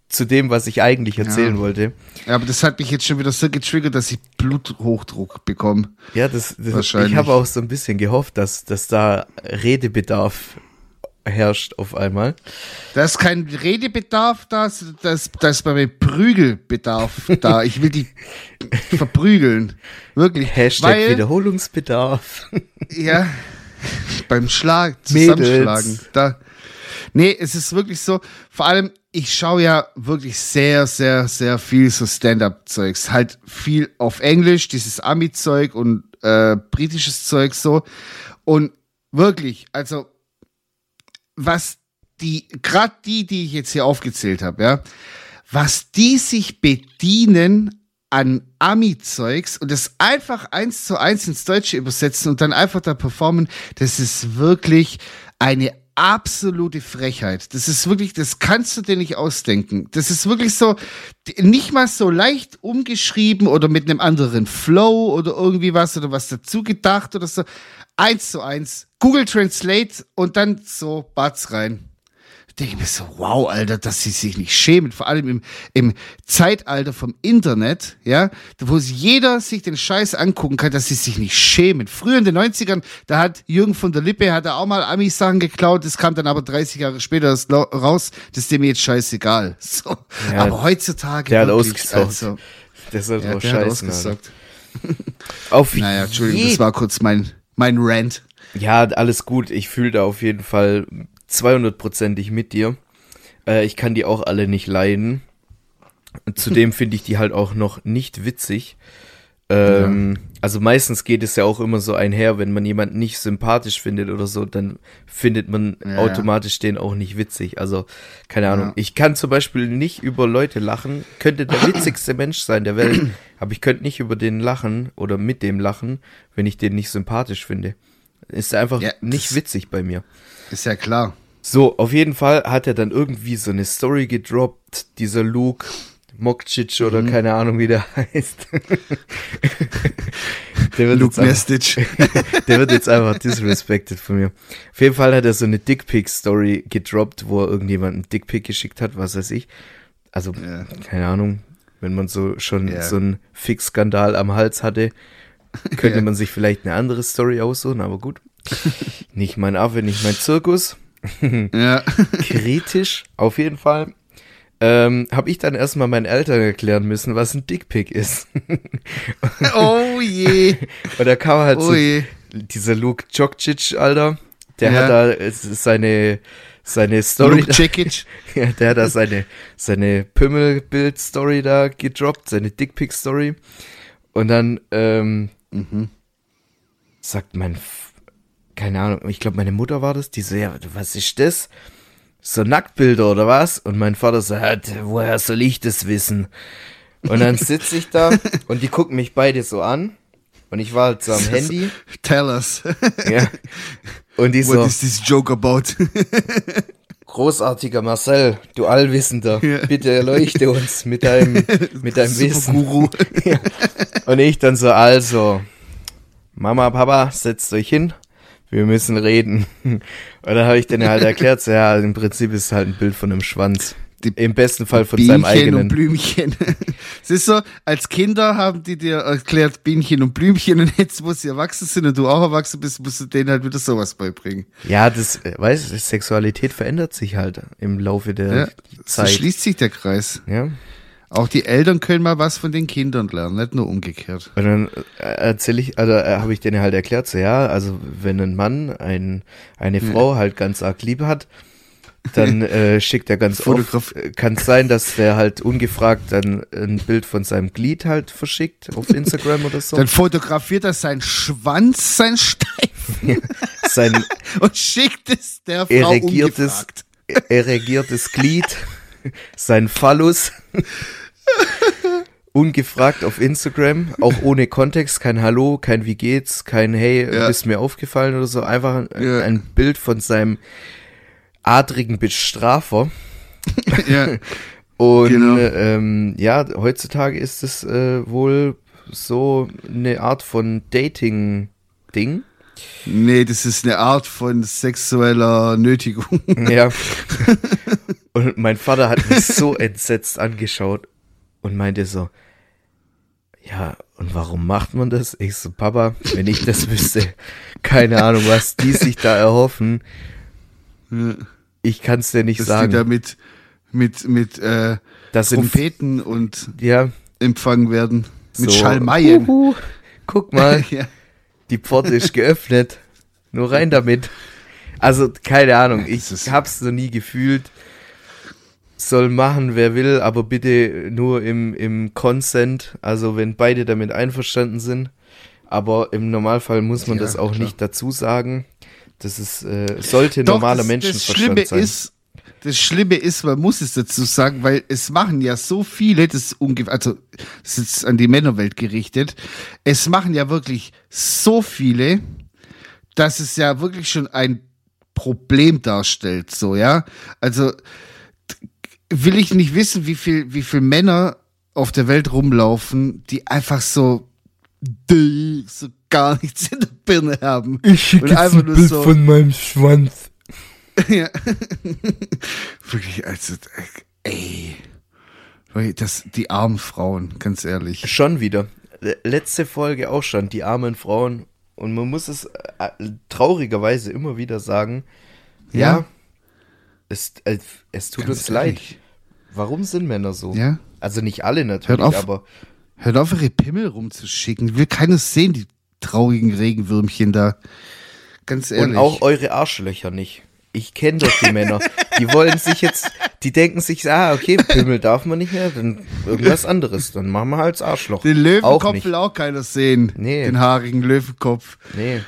zu dem, was ich eigentlich erzählen Ja. wollte. Ja, aber das hat mich jetzt schon wieder so getriggert, dass ich Bluthochdruck bekomme. Ja, das, das Wahrscheinlich. ich habe auch so ein bisschen gehofft, dass, dass da Redebedarf herrscht auf einmal. Da ist kein Redebedarf da, da ist, bei mir Prügelbedarf da. <laughs> Ich will die verprügeln. Wirklich. Hashtag Weil, Wiederholungsbedarf. <laughs> ja, beim Schlag, <laughs> Mädels. Zusammenschlagen. Da. Nee, es ist wirklich so, vor allem, ich schaue ja wirklich sehr, sehr, sehr viel so Stand-up-Zeugs. Halt viel auf Englisch, dieses Ami-Zeug und äh, britisches Zeug so. Und wirklich, also was die, gerade die, die ich jetzt hier aufgezählt habe, ja, was die sich bedienen an Ami-Zeugs und das einfach eins zu eins ins Deutsche übersetzen und dann einfach da performen, das ist wirklich eine absolute Frechheit. Das ist wirklich, das kannst du dir nicht ausdenken. Das ist wirklich so, nicht mal so leicht umgeschrieben oder mit einem anderen Flow oder irgendwie was oder was dazu gedacht oder so. Eins zu eins. Google Translate und dann so Bats rein denke ich mir so, wow, Alter, dass sie sich nicht schämen, vor allem im, im Zeitalter vom Internet, ja, wo jeder sich den Scheiß angucken kann, dass sie sich nicht schämen. Früher in den 90ern, da hat Jürgen von der Lippe, hat er auch mal Ami-Sachen geklaut, das kam dann aber 30 Jahre später raus, das ist dem jetzt scheißegal. <laughs> So. Ja, aber heutzutage. Der hat ausgesaugt. Also, das ist ja, hat ausgesaugt. Auf naja, Entschuldigung, das war kurz mein, mein Rant. Ja, alles gut. Ich fühle da auf jeden Fall 200%ig mit dir. Äh, ich kann die auch alle nicht leiden. Zudem <laughs> finde ich die halt auch noch nicht witzig. Ähm, ja. Also meistens geht es ja auch immer so einher, wenn man jemanden nicht sympathisch findet oder so, dann findet man ja, automatisch ja. den auch nicht witzig. Also keine Ahnung. Ich kann zum Beispiel nicht über Leute lachen, könnte der <laughs> witzigste Mensch sein der Welt, aber ich könnte nicht über den lachen oder mit dem lachen, wenn ich den nicht sympathisch finde. Ist einfach nicht witzig bei mir. Ist ja klar. So, auf jeden Fall hat er dann irgendwie so eine Story gedroppt, dieser Luke Mokcic oder mhm. keine Ahnung, wie der <laughs> heißt. der wird Luke Nestic. <laughs> der wird jetzt einfach disrespected von mir. Auf jeden Fall hat er so eine Dickpick-Story gedroppt, wo er irgendjemand einen Dickpick geschickt hat, was weiß ich. Also, ja. keine Ahnung, wenn man so schon ja. so einen Fix-Skandal am Hals hatte, <laughs> könnte man sich vielleicht eine andere Story aussuchen, aber gut. <laughs> nicht mein Affe, nicht mein Zirkus. <laughs> ja. Kritisch, auf jeden Fall. Ähm, habe ich dann erstmal meinen Eltern erklären müssen, was ein Dickpick ist. oh je. Und da kam halt oh so dieser Luke Djokcic, Alter. Der ja. hat da seine seine Story. Luke Djokcic. ja, der hat da seine seine Pümmelbild-Story da gedroppt, seine Dickpick-Story. Und dann ähm, mhm. sagt mein keine Ahnung, ich glaube, meine Mutter war das, die so, ja, was ist das? So Nacktbilder oder was? Und mein Vater so, woher soll ich das wissen? Und dann sitze ich da <laughs> und die gucken mich beide so an. Und ich war halt so am Handy. Tell us. Ja. Und die so. What is this joke about? <laughs> Großartiger Marcel, du Allwissender, ja. bitte erleuchte uns mit <laughs> deinem, mit deinem Wissen. Guru. <laughs> Ja. Und ich dann so, also, Mama, Papa, setzt euch hin wir müssen reden. <laughs> Und dann habe ich denen halt erklärt, so, ja, im Prinzip ist es halt ein Bild von einem Schwanz. Im besten Fall von Bienchen seinem eigenen. und Blümchen. <laughs> Es ist so, als Kinder haben die dir erklärt Bienchen und Blümchen und jetzt, wo sie erwachsen sind und du auch erwachsen bist, musst du denen halt wieder sowas beibringen. Ja, das, weißt du, Sexualität verändert sich halt im Laufe der ja, Zeit. So schließt sich der Kreis. Ja. Auch die Eltern können mal was von den Kindern lernen, nicht nur umgekehrt. Und dann äh, erzähle ich, also äh, habe ich denen halt erklärt, so ja, also wenn ein Mann ein, eine Frau halt ganz arg lieb hat, dann äh, schickt er ganz Fotograf oft, äh, kann es sein, dass der halt ungefragt dann ein Bild von seinem Glied halt verschickt auf Instagram oder so. Dann fotografiert er seinen Schwanz, sein Steif. <laughs> Ja, sein <laughs> und schickt es der Frau erregiertes, erregiertes Glied, sein Phallus. <laughs> Ungefragt auf Instagram, auch ohne Kontext, kein Hallo, kein Wie geht's, kein Hey, ja. bist mir aufgefallen oder so, einfach ein, ja. ein Bild von seinem adrigen Bestrafer. <laughs> ja. Und genau. ähm, ja, heutzutage ist es äh, wohl so eine Art von Dating-Ding. Nee, das ist eine Art von sexueller Nötigung. Ja. <laughs> Und mein Vater hat mich so entsetzt angeschaut und meinte so, ja, und warum macht man das? Ich so, Papa, wenn ich das wüsste, keine Ahnung, was die sich da erhoffen. Ich kann es dir nicht Dass sagen. Die da mit, mit, mit äh, das Trompeten sind, und ja, empfangen werden. Mit so, Schalmeien. Uhu, guck mal, <laughs> ja. die Pforte ist geöffnet. Nur rein damit. Also, keine Ahnung, ich hab's noch nie gefühlt soll machen, wer will, aber bitte nur im, im Consent, also wenn beide damit einverstanden sind. Aber im Normalfall muss man ja, das auch klar. nicht dazu sagen. Das ist, äh, sollte Doch, normaler das, Menschenverstand das Schlimme sein. Ist, das Schlimme ist, man muss es dazu sagen, weil es machen ja so viele, das ist ungefähr, also das ist an die Männerwelt gerichtet, es machen ja wirklich so viele, dass es ja wirklich schon ein Problem darstellt, so, ja. Also will ich nicht wissen, wie viel, wie viel Männer auf der Welt rumlaufen, die einfach so, so gar nichts in der Birne haben. Ich schicke jetzt ein Bild so, von meinem Schwanz. <laughs> ja. Wirklich, also, ey. Das, die armen Frauen, ganz ehrlich. Schon wieder. Letzte Folge auch schon, die armen Frauen. Und man muss es äh, traurigerweise immer wieder sagen. Ja. ja es, äh, es tut ganz uns ehrlich. leid. Warum sind Männer so? Ja. Also nicht alle natürlich, hört auf, aber. Hört auf, ihre Pimmel rumzuschicken. Will keines sehen, die traurigen Regenwürmchen da. Ganz ehrlich. Und auch eure Arschlöcher nicht. Ich kenne doch die Männer. Die wollen sich jetzt, die denken sich, ah, okay, Pimmel darf man nicht mehr, dann irgendwas anderes. Dann machen wir halt das Arschloch. Den Löwenkopf auch will auch keiner sehen. Nee. Den haarigen Löwenkopf. Nee,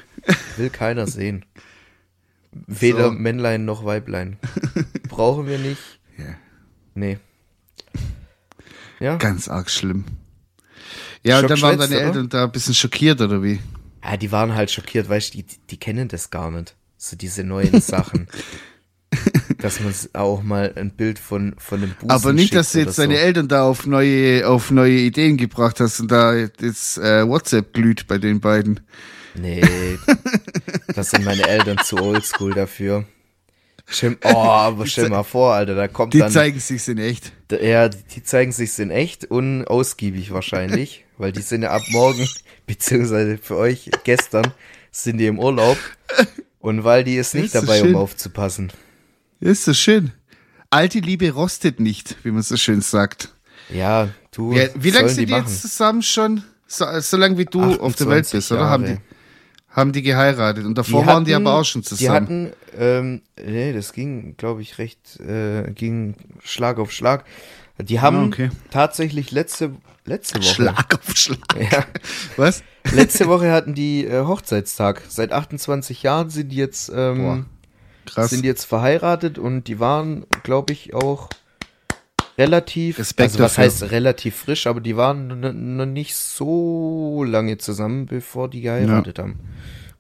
will keiner sehen. Weder so. Männlein noch Weiblein. Brauchen wir nicht. Ja. Nee. Ja. Ganz arg schlimm. Ja, und dann waren deine? Eltern da ein bisschen schockiert, oder wie? Ja, die waren halt schockiert, weißt du, die, die kennen das gar nicht. So diese neuen <laughs> Sachen. dass man auch mal ein Bild von, von dem Busen Aber nicht, dass du jetzt so. deine Eltern da auf neue, auf neue Ideen gebracht hast und da jetzt äh, WhatsApp glüht bei den beiden. Nee, das sind meine Eltern zu oldschool dafür. Stell, oh, aber stell mal vor, Alter, da kommt die dann. Die zeigen sich's in echt. Ja, die zeigen sich's in echt und ausgiebig wahrscheinlich, weil die sind ja ab morgen, <laughs> beziehungsweise für euch gestern, sind die im Urlaub. Und weil die ist nicht ist dabei, so um aufzupassen. Ist so schön. Alte Liebe rostet nicht, wie man so schön sagt. Ja, du. Ja, wie lange sind die, die jetzt zusammen schon? So, so lange wie du auf der Welt bist, Jahre. oder? Haben die, haben die geheiratet. Und davor die hatten, waren die aber auch schon zusammen. Die hatten, ähm, nee, das ging, glaube ich, recht, äh, ging Schlag auf Schlag. Die haben ah, okay. tatsächlich letzte, letzte Woche. Schlag auf Schlag. Ja. Was? Letzte Woche hatten die äh, Hochzeitstag. Seit 28 Jahren sind die jetzt, ähm, Boah, sind jetzt verheiratet und die waren, glaube ich, auch relativ, Respekt also was dafür. heißt relativ frisch, aber die waren noch nicht so lange zusammen, bevor die geheiratet ja. haben,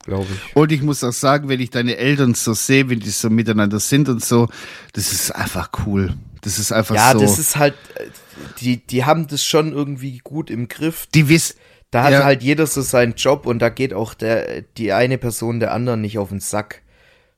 glaube ich. Und ich muss auch sagen, wenn ich deine Eltern so sehe, wenn die so miteinander sind und so, das ist einfach cool. Das ist einfach ja, so. Ja, das ist halt, die, die haben das schon irgendwie gut im Griff. Die wissen, da hat ja. halt jeder so seinen Job und da geht auch der, die eine Person der anderen nicht auf den Sack.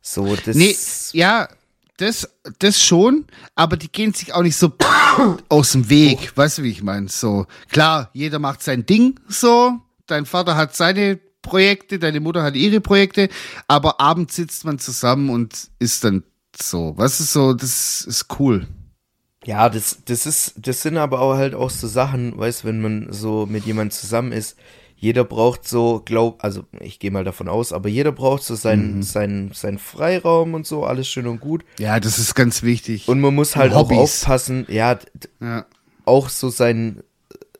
So, das. Nee, ja, das, das schon, aber die gehen sich auch nicht so <coughs> aus dem Weg, oh. weißt du, wie ich meine? So, klar, jeder macht sein Ding so, dein Vater hat seine Projekte, deine Mutter hat ihre Projekte, aber abends sitzt man zusammen und ist dann so, weißt du, so, das ist cool. Ja, das, das ist, das sind aber auch halt auch so Sachen, weißt, wenn man so mit jemandem zusammen ist, jeder braucht so, glaub, also ich gehe mal davon aus, aber jeder braucht so seinen, mhm. seinen, seinen Freiraum und so, alles schön und gut. Ja, das ist ganz wichtig. Und man muss halt auch aufpassen, ja, ja, auch so seinen,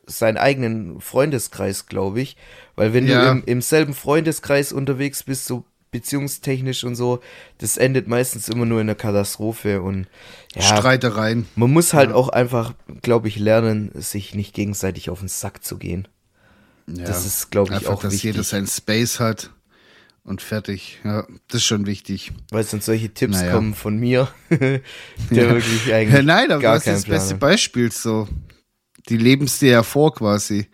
seinen eigenen Freundeskreis, glaube ich. Weil wenn ja. du im, im selben Freundeskreis unterwegs bist, so beziehungstechnisch und so, das endet meistens immer nur in einer Katastrophe und ja, Streitereien. Man muss halt ja. auch einfach, glaube ich, lernen, sich nicht gegenseitig auf den Sack zu gehen. Ja, das ist, glaube ich, einfach, auch dass wichtig. jeder seinen Space hat und fertig. Ja, das ist schon wichtig. Weil sonst solche Tipps naja. kommen von mir, <laughs> der ja. wirklich eigentlich ja, <laughs> Nein, aber gar das ist das beste Beispiel so. Die lebens dir ja vor quasi.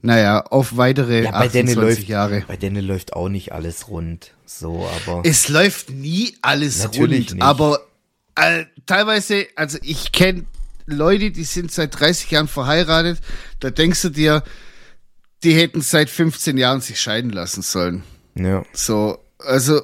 Naja, auf weitere ja, bei 28 läuft, Jahre. Bei denen läuft auch nicht alles rund. So, aber. Es läuft nie alles Natürlich rund. Nicht. Aber äh, teilweise, also ich kenne Leute, die sind seit 30 Jahren verheiratet. Da denkst du dir, die hätten seit 15 Jahren sich scheiden lassen sollen. Ja. So, also,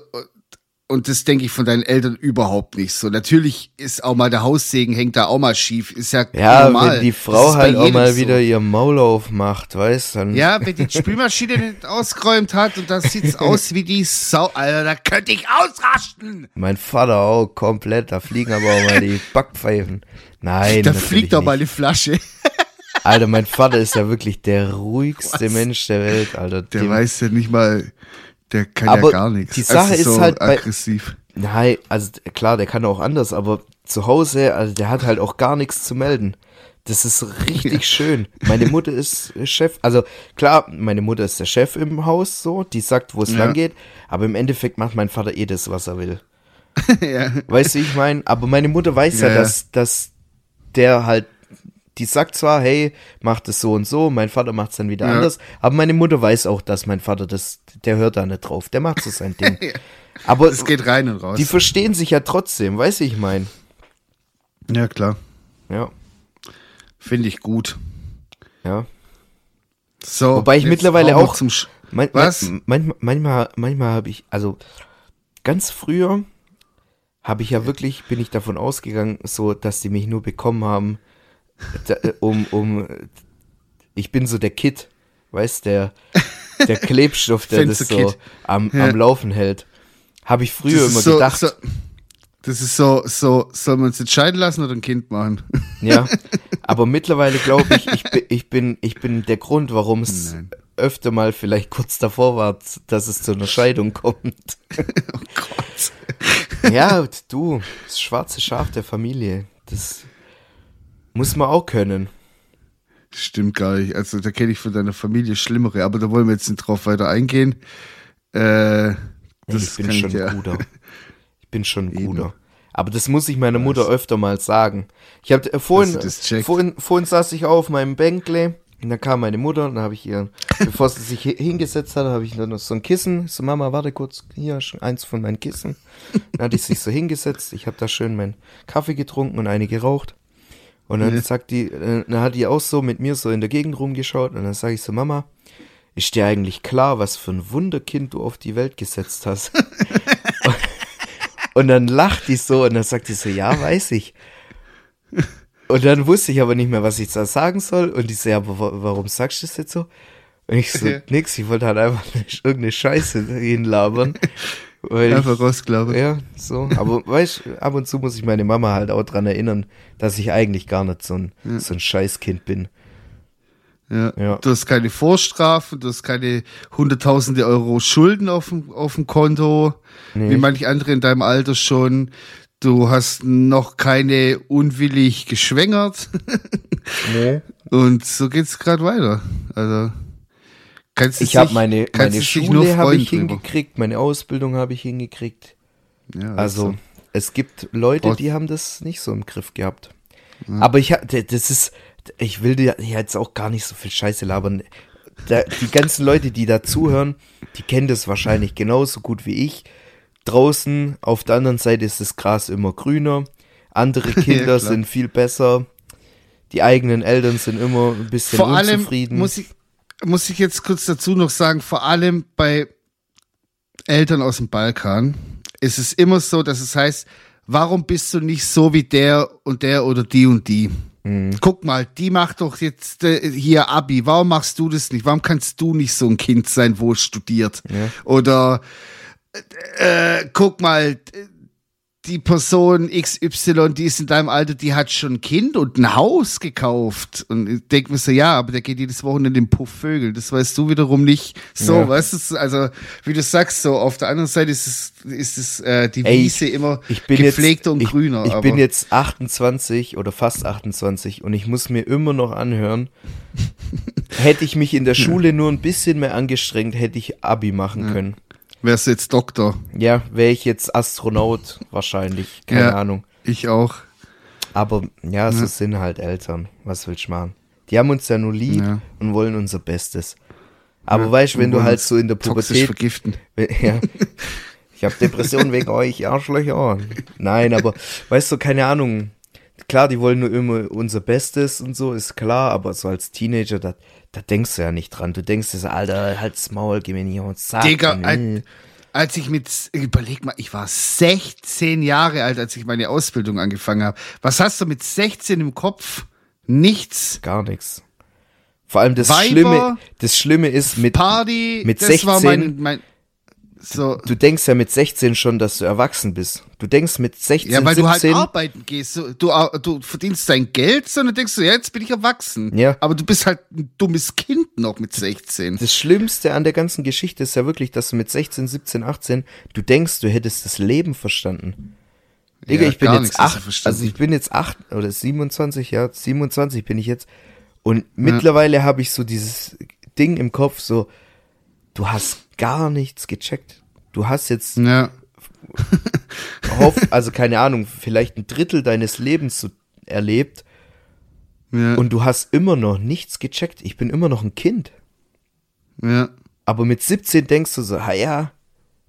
und das denke ich von deinen Eltern überhaupt nicht so. Natürlich ist auch mal der Haussegen hängt da auch mal schief. Ist ja, ja normal. wenn die Frau halt auch mal so. wieder ihr Maul aufmacht, weißt du? Ja, wenn die Spülmaschine nicht <laughs> ausgeräumt hat und das sieht's aus wie die Sau, Alter, da könnte ich ausrasten. Mein Vater auch komplett, da fliegen aber auch mal die <laughs> Backpfeifen. Nein, Da fliegt doch mal eine Flasche. <laughs> Alter, mein Vater ist ja wirklich der ruhigste Was? Mensch der Welt, Alter. Der Dem, weiß ja nicht mal, der kann aber ja gar nichts. Die Sache ist, so halt aggressiv. Bei, nein, also klar, der kann auch anders, aber zu Hause, also der hat halt auch gar nichts zu melden. Das ist richtig <laughs> schön. Meine Mutter ist Chef, also klar, meine Mutter ist der Chef im Haus, so, die sagt, wo es Ja. lang geht, aber im Endeffekt macht mein Vater eh das, was er will. <laughs> ja. Weißt du, wie ich meine? Aber meine Mutter weiß ja, Ja, ja. dass, dass der halt, die sagt zwar, hey, mach das so und so, mein Vater macht es dann wieder Ja. anders, aber meine Mutter weiß auch, dass mein Vater das, der hört da nicht drauf, der macht so sein <laughs> Ding. Aber Es geht rein und raus. die verstehen sich ja trotzdem, weißt du, ich meine. ja, klar. Ja, Finde ich gut. ja. So, Wobei ich mittlerweile auch- Zum Sch Man, Was? Man, manchmal, manchmal, manchmal habe ich, also ganz früher habe ich ja wirklich, bin ich davon ausgegangen, so, dass die mich nur bekommen haben, um, um, ich bin so der Kid, weißt der, der <laughs> Klebstoff, der das so am, Ja. am Laufen hält. Habe ich früher immer so, gedacht. So, das ist so, so, soll man uns entscheiden lassen oder ein Kind machen? <laughs> Ja, <laughs> aber mittlerweile glaube ich, ich bin, ich bin, ich bin der Grund, warum es öfter mal vielleicht kurz davor war, dass es zu einer Scheidung kommt. oh Gott. Ja, du, das schwarze Schaf der Familie, das muss man auch können. Stimmt gar nicht. Also da kenne ich von deiner Familie Schlimmere, aber da wollen wir jetzt nicht drauf weiter eingehen. Äh, das ich bin schon dir- ein guter. Ich bin schon ein guter. Aber das muss ich meiner Mutter öfter mal sagen. Ich habe äh, vorhin, vorhin, vorhin saß ich auf meinem Bänkle und dann kam meine Mutter und dann habe ich ihr, bevor sie sich hi- hingesetzt hat, habe ich dann noch so ein Kissen. Ich so, Mama, warte kurz, hier schon eins von meinen Kissen. Dann hatte ich sich so hingesetzt. Ich habe da schön meinen Kaffee getrunken und eine geraucht. Und dann sagt die, äh, dann hat die auch so mit mir so in der Gegend rumgeschaut und dann sage ich so, Mama, ist dir eigentlich klar, was für ein Wunderkind du auf die Welt gesetzt hast? <laughs> und dann lacht die so und dann sagt die so, ja, weiß ich. Und dann wusste ich aber nicht mehr, was ich da sagen soll. Und die so, ja, aber wa- warum sagst du das jetzt so? Und ich so, nix, ich wollte halt einfach <laughs> irgendeine Scheiße hinlabern. <laughs> Weil ich, Einfach rausgelabert. ja, so. Aber <laughs> weißt ab und zu muss ich meine Mama halt auch dran erinnern, dass ich eigentlich gar nicht so ein, so ein Scheißkind bin. Ja. Ja. Du hast keine Vorstrafen, du hast keine hunderttausende Euro Schulden auf dem, auf dem Konto, Nee. wie manche andere in deinem Alter schon. Du hast noch keine unwillig geschwängert. <laughs> Nee. Und so geht's gerade weiter. Also kannst Ich habe meine, meine Schule habe ich hingekriegt, meine Ausbildung habe ich hingekriegt. Ja, Also, es gibt Leute, die haben das nicht so im Griff gehabt. Aber ich das ist, ich will dir jetzt auch gar nicht so viel Scheiße labern. Da, die ganzen Leute, die da zuhören, die kennen das wahrscheinlich genauso gut wie ich. Draußen auf der anderen Seite ist das Gras immer grüner. Andere <laughs> Kinder klar. sind viel besser. Die eigenen Eltern sind immer ein bisschen vor allem unzufrieden. muss ich, muss ich jetzt kurz dazu noch sagen, vor allem bei Eltern aus dem Balkan ist es immer so, dass es heißt, warum bist du nicht so wie der und der oder die und die? Mhm. Guck mal, die macht doch jetzt äh, hier Abi. Warum machst du das nicht? Warum kannst du nicht so ein Kind sein, wo es studiert? Ja. Oder äh, guck mal, die Person XY, die ist in deinem Alter, die hat schon ein Kind und ein Haus gekauft. Und ich denke mir so, ja, aber der geht jedes Wochenende in den Puff Vögel. Das weißt du wiederum nicht. So, Ja. weißt du, also wie du sagst, so auf der anderen Seite ist es, ist es äh, die Ey, Wiese immer ich gepflegter jetzt, und ich, grüner. Ich bin jetzt 28 oder fast 28 und ich muss mir immer noch anhören, <laughs> hätte ich mich in der Schule nur ein bisschen mehr angestrengt, hätte ich Abi machen können. Wärst du jetzt Doktor. Ja, wäre ich jetzt Astronaut wahrscheinlich, keine Ja. Ahnung. Ich auch. Aber ja, so sind halt Eltern. Was willst du machen? Die haben uns ja nur lieb Ja. und wollen unser Bestes. Aber weißt du, wenn du halt so in der Pubertät vergiften. <laughs> ja. Ich habe Depressionen wegen euch, Arschlöcher. Nein, aber weißt du, keine Ahnung. Klar, die wollen nur immer unser Bestes und so, ist klar, aber so als Teenager, da, da denkst du ja nicht dran. Du denkst dir so, Alter, halt's Maul, geh mir nicht auf den Sack. Digga, Nee. al- als ich mit, überleg mal, ich war 16 Jahre alt, als ich meine Ausbildung angefangen habe. Was hast du mit 16 im Kopf? Nichts. Gar nichts. Vor allem das Weiber, Schlimme, das Schlimme ist mit, Party, mit das war 16 mein, mein, so. du denkst ja mit 16 schon, dass du erwachsen bist. Du denkst mit 16, Ja, weil 17, du halt arbeiten gehst. Du, du, verdienst dein Geld, sondern denkst du, ja, jetzt bin ich erwachsen. Ja. Aber du bist halt ein dummes Kind noch mit 16. Das Schlimmste an der ganzen Geschichte ist ja wirklich, dass du mit 16, 17, 18, du denkst, du hättest das Leben verstanden. Digga, Ja, ich bin jetzt acht, also ich bin jetzt acht oder 27, ja, 27 bin ich jetzt. Und mittlerweile habe ich so dieses Ding im Kopf, so, du hast gar nichts gecheckt. Du hast jetzt, Ja, <laughs> hoff, also keine Ahnung, vielleicht ein Drittel deines Lebens so erlebt ja, und du hast immer noch nichts gecheckt. Ich bin immer noch ein Kind. ja. Aber mit 17 denkst du so, ha ja,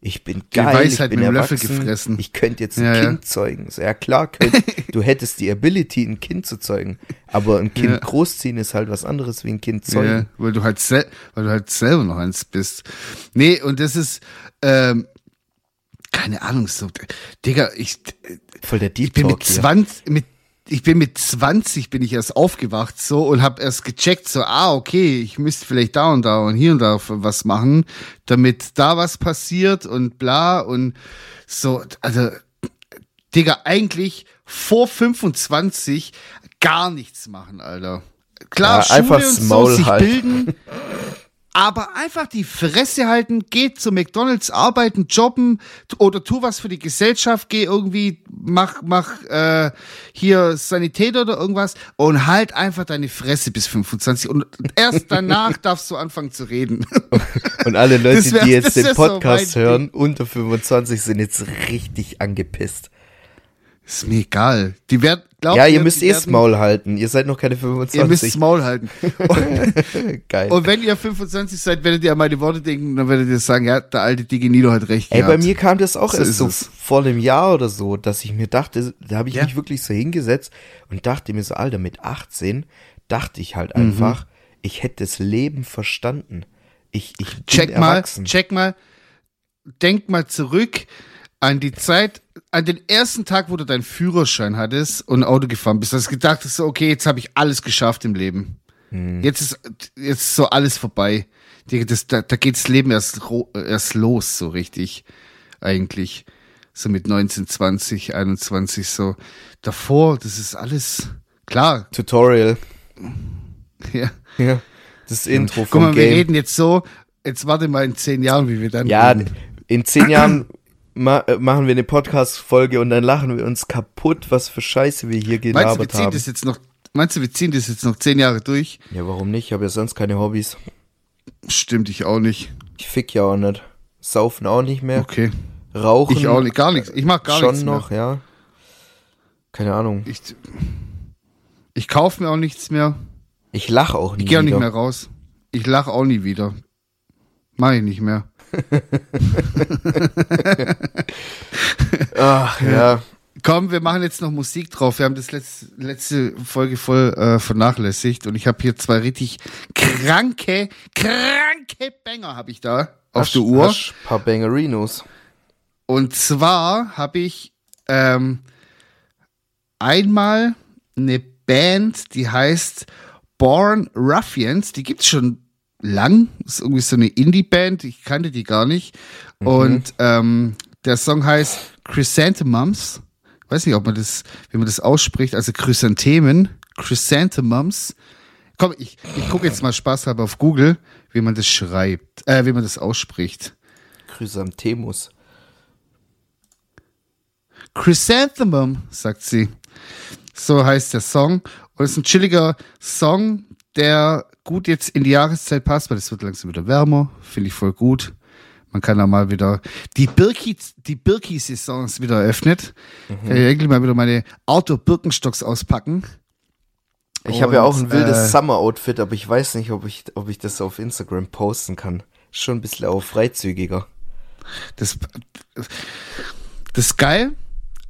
ich bin Die geil, ich bin mit dem Löffel gefressen. ich könnte jetzt ein Ja, ja. Kind zeugen. So, ja klar, könnt, <laughs> du hättest die Ability, ein Kind zu zeugen. Aber ein Kind Ja. großziehen ist halt was anderes wie ein Kind Ja, zeugen. weil du halt weil du halt selber noch eins bist. Nee, und das ist, ähm, keine Ahnung, so, Digga, ich, Voll der Deep ich bin mit hier. 20, mit, ich bin mit 20 bin ich erst aufgewacht so und habe erst gecheckt so, ah, okay, ich müsste vielleicht da und da und hier und da was machen, damit da was passiert und bla und so, also, Digga, eigentlich vor 25 gar nichts machen, Alter. Klar, Ja, Schule einfach und so, sich halten. bilden, <laughs> aber einfach die Fresse halten, geh zu McDonalds arbeiten, jobben oder tu was für die Gesellschaft, geh irgendwie, mach, mach äh, hier Sanität oder irgendwas und halt einfach deine Fresse bis 25 und erst <laughs> danach darfst du anfangen zu reden. Und alle <laughs> Leute, wär- die jetzt den so Podcast mein hören, unter 25, sind jetzt richtig angepisst. Ist mir egal. Die werden, glaub ja, mir, ihr müsst eh das Maul halten. Ihr seid noch keine Ihr müsst das 25. Maul halten. Und, <laughs> Geil. und wenn ihr 25 seid, werdet ihr an meine Worte denken, dann werdet ihr sagen, ja, der alte Digi Nilo hat recht Ey, bei gehabt. mir kam das auch So erst so es. vor einem Jahr oder so, dass ich mir dachte, da habe ich Ja. mich wirklich so hingesetzt und dachte mir so, Alter, mit 18 dachte ich Mhm. halt einfach, ich hätte das Leben verstanden. Ich, ich check mal, check mal, denk mal zurück an die Zeit, an den ersten Tag, wo du deinen Führerschein hattest und Auto gefahren bist. Hast gedacht, hast okay, jetzt habe ich alles geschafft im Leben. Hm. Jetzt ist jetzt ist so alles vorbei. Das, da, da geht das Leben erst, erst los, so richtig, eigentlich. So mit 19, 20, 21, so. Davor, das ist alles, klar, Tutorial. ja. Ja. Das Intro Guck mal, wir Game. reden jetzt so, jetzt warte mal in zehn Jahren, wie wir dann Ja, reden. in zehn Jahren <clears throat> ma äh, machen wir eine Podcast-Folge und dann lachen wir uns kaputt, was für Scheiße wir hier Meinst du, wir gelabert ziehen haben. das jetzt noch, meinst du, wir ziehen das jetzt noch zehn Jahre durch? Ja, warum nicht? Ich habe ja sonst keine Hobbys. Stimmt, ich auch nicht. Ich fick ja auch nicht. Saufen auch nicht mehr. Okay. Rauchen. Ich auch nicht, gar nichts. Ich mach gar schon nichts mehr. noch, ja. Keine Ahnung. Ich, ich kaufe mir auch nichts mehr. Ich lach auch nie Ich gehe auch nicht mehr raus. Ich lache auch nie wieder. Mach ich nicht mehr. <laughs> Ach, ja. Komm, wir machen jetzt noch Musik drauf. Wir haben das letzte, letzte Folge voll äh, vernachlässigt und ich habe hier zwei richtig kranke, kranke Banger habe ich da auf der Uhr. Hast paar Bangerinos. Und zwar habe ich ähm, einmal eine Band, die heißt Born Ruffians. Die gibt's schon lang. Ist irgendwie so eine Indie-Band. Ich kannte die gar nicht. Und ähm, der Song heißt Chrysanthemums. Weiß nicht, ob man das, wie man das ausspricht. Also Chrysanthemen. Chrysanthemums. Komm, ich, ich gucke jetzt mal spaßhalber auf Google, wie man das schreibt, äh, wie man das ausspricht. Chrysanthemus. Chrysanthemum, sagt sie. So heißt der Song. Und es ist ein chilliger Song, der gut jetzt in die Jahreszeit passt, weil es wird langsam wieder wärmer. Finde ich voll gut. Man kann da mal wieder die Birki, die Birki-Saison ist wieder eröffnet. Kann ich endlich mal wieder meine Outdoor-Birkenstocks auspacken. Ich habe ja auch ein wildes äh, Summer-Outfit, aber ich weiß nicht, ob ich, ob ich das auf Instagram posten kann. Schon ein bisschen auch freizügiger. Das, das ist geil,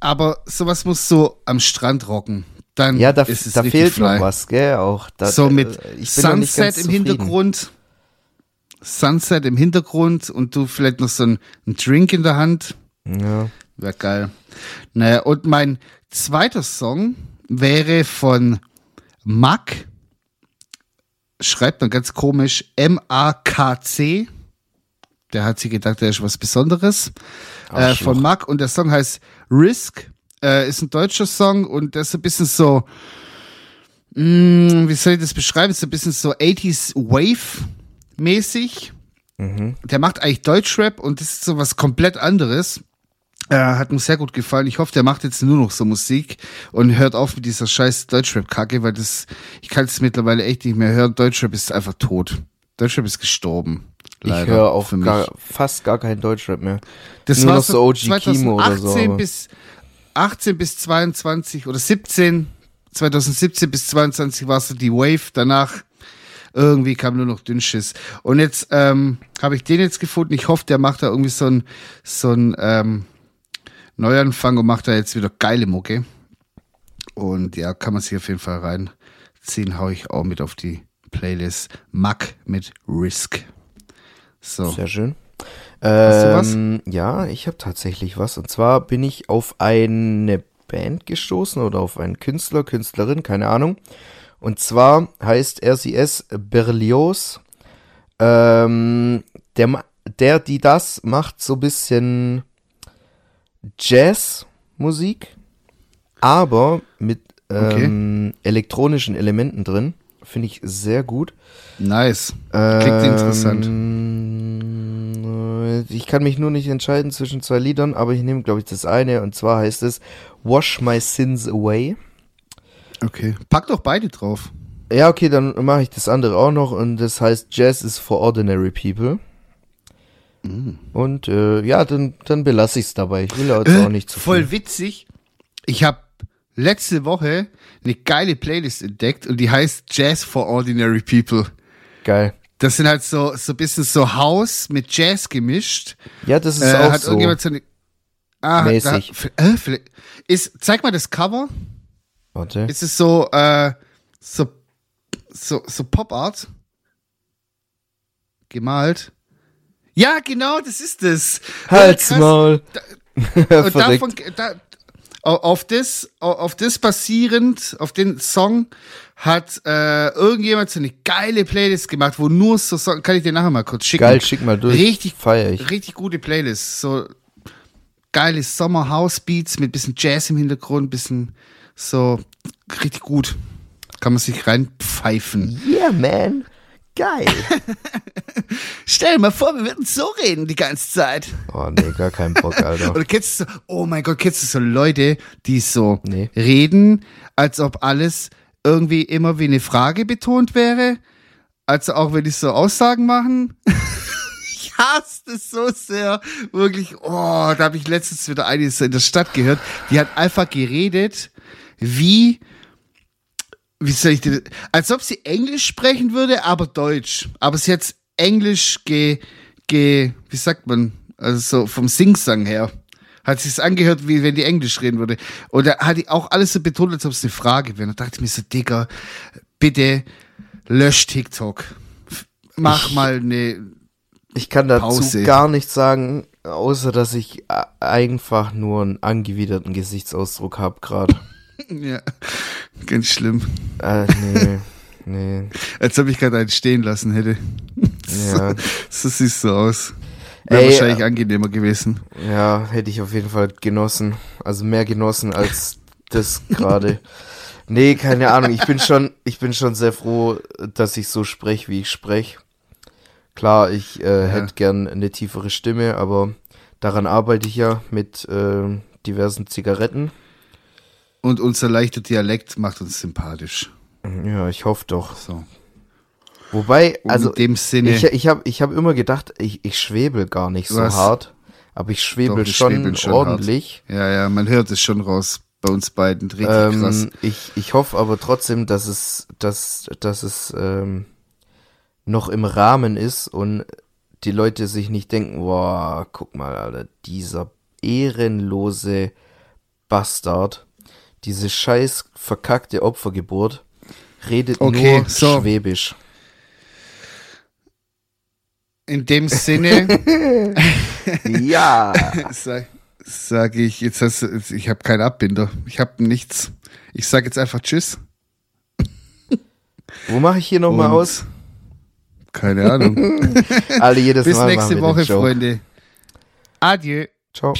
aber sowas muss so am Strand rocken. Dann Ja, da, ist es da fehlt fly. noch was, gell? Auch da, so mit äh, ganz Sunset im. Hintergrund. Sunset im Hintergrund und du vielleicht noch so ein, ein Drink in der Hand. Ja. Wäre geil. Naja, und mein zweiter Song wäre von Mack. Schreibt man ganz komisch M-A-K-C. Der hat sich gedacht, der ist was Besonderes. Äh, von Mack und der Song heißt Risk. Äh, ist ein deutscher Song und der ist so ein bisschen so, mh, wie soll ich das beschreiben? Ist so ein bisschen so 80s Wave mäßig. Der macht eigentlich Deutschrap und das ist so was komplett anderes. Äh, hat mir sehr gut gefallen. Ich hoffe, der macht jetzt nur noch so Musik und hört auf mit dieser scheiß Deutschrap-Kacke, weil das, ich kann es mittlerweile echt nicht mehr hören. Deutschrap ist einfach tot. Deutschrap ist gestorben. Leider, ich höre auch gar, fast gar keinen Deutschrap mehr. Das Nur war noch so OG Kimo oder so, 2018 aber- bis 18 bis 22 oder 17, 2017 bis 22 war so die Wave. Danach irgendwie kam nur noch Dünnschiss. Und jetzt ähm, habe ich den jetzt gefunden. Ich hoffe, der macht da irgendwie so ein so ähm, Neuanfang und macht da jetzt wieder geile Mucke. Und ja, kann man sich auf jeden Fall reinziehen. Hau ich auch mit auf die Playlist. Mack mit Risk. So. Sehr schön. Ähm, Ja, ich habe tatsächlich was. Und zwar bin ich auf eine Band gestoßen oder auf einen Künstler, Künstlerin, keine Ahnung. Und zwar heißt RCS Berlioz. Ähm, der, der, die das macht, so bisschen Jazzmusik, aber mit ähm, elektronischen Elementen drin. Finde ich sehr gut. Nice. Klingt interessant. Ähm, Ich kann mich nur nicht entscheiden zwischen zwei Liedern, aber ich nehme, glaube ich, das eine. Und zwar heißt es Wash My Sins Away. Okay. Pack doch beide drauf. Ja, okay, dann mache ich das andere auch noch. Und das heißt Jazz is for Ordinary People. Und äh, ja, dann, dann belasse ich es dabei. Ich will jetzt auch nicht zu Äh, Voll viel. witzig. Ich habe letzte Woche eine geile Playlist entdeckt und die heißt Jazz for Ordinary People. Geil. Das sind halt so so ein bisschen so House mit Jazz gemischt. Ja, das ist Äh, auch hat so. irgendjemand so eine ah, Mäßig. Da, äh, ist, zeig mal das Cover. Warte. Ist es so, äh, so, so, so Pop Art? Gemalt? Ja, genau, das ist es. Halt's. Maul. <laughs> Und Verrückt. davon, da, au- auf das, au- auf das basierend, auf den Song hat äh, irgendjemand so eine geile Playlist gemacht, wo nur so Song, kann ich dir nachher mal kurz schicken. Geil, schick mal durch. Richtig, Feier ich. richtig gute Playlist. So geile Sommer House Beats mit bisschen Jazz im Hintergrund, bisschen so richtig gut. Kann man sich reinpfeifen. Yeah, man. Geil. <laughs> Stell dir mal vor, wir würden so reden die ganze Zeit. Oh, nee, gar keinen Bock, Alter. <laughs> Oder kennst du so, oh mein Gott, kennst du so Leute, die so Nee. reden, als ob alles irgendwie immer wie eine Frage betont wäre? Also auch wenn die so Aussagen machen? <laughs> ich hasse das so sehr. Wirklich, oh, da habe ich letztens wieder eine in der Stadt gehört, die hat einfach geredet, wie, wie soll ich denn, als ob sie Englisch sprechen würde, aber Deutsch. Aber sie hat Englisch ge, ge, wie sagt man, also so vom Singsang her. Hat sich's angehört, wie wenn die Englisch reden würde. Und da hat die auch alles so betont, als ob es eine Frage wäre. Und da dachte ich mir so, Digga, bitte lösch TikTok. Mach mal eine, Ich kann dazu Pause. gar nichts sagen, außer dass ich einfach nur einen angewiderten Gesichtsausdruck habe gerade. <laughs> ja, ganz schlimm. Äh, nee, <laughs> nee. Als ob ich gerade einen stehen lassen hätte. <laughs> Ja, So siehst du aus. Wäre Ey, wahrscheinlich äh, angenehmer gewesen. ja, hätte ich auf jeden Fall genossen. Also mehr genossen als das gerade. <laughs> Nee, keine Ahnung. Ich bin schon, ich bin schon sehr froh, dass ich so spreche, wie ich spreche. Klar, ich äh, hätte gern eine tiefere Stimme, aber daran arbeite ich ja mit äh, diversen Zigaretten. Und unser leichter Dialekt macht uns sympathisch. Ja, ich hoffe doch. So. Wobei, also in dem Sinne. ich, ich habe ich hab immer gedacht, ich, ich schwebel gar nicht so Was? hart, aber ich schwebel Doch, schon, schon ordentlich. Ja, ja, man hört es schon raus bei uns beiden. Richtig krass. Ähm, ich, ich hoffe aber trotzdem, dass es, dass, dass es ähm, noch im Rahmen ist und die Leute sich nicht denken, boah, guck mal, Alter, dieser ehrenlose Bastard, diese scheiß verkackte Opfergeburt, redet Okay, nur so. Schwäbisch. In dem Sinne <laughs> Ja. <laughs> sage sag ich, jetzt hast ich habe keinen Abbinder. Ich habe nichts. Ich sage jetzt einfach Tschüss. <laughs> Wo mache ich hier nochmal aus? Keine Ahnung. Alle jedes Bis Mal nächste Woche. Freunde. Adieu. Ciao.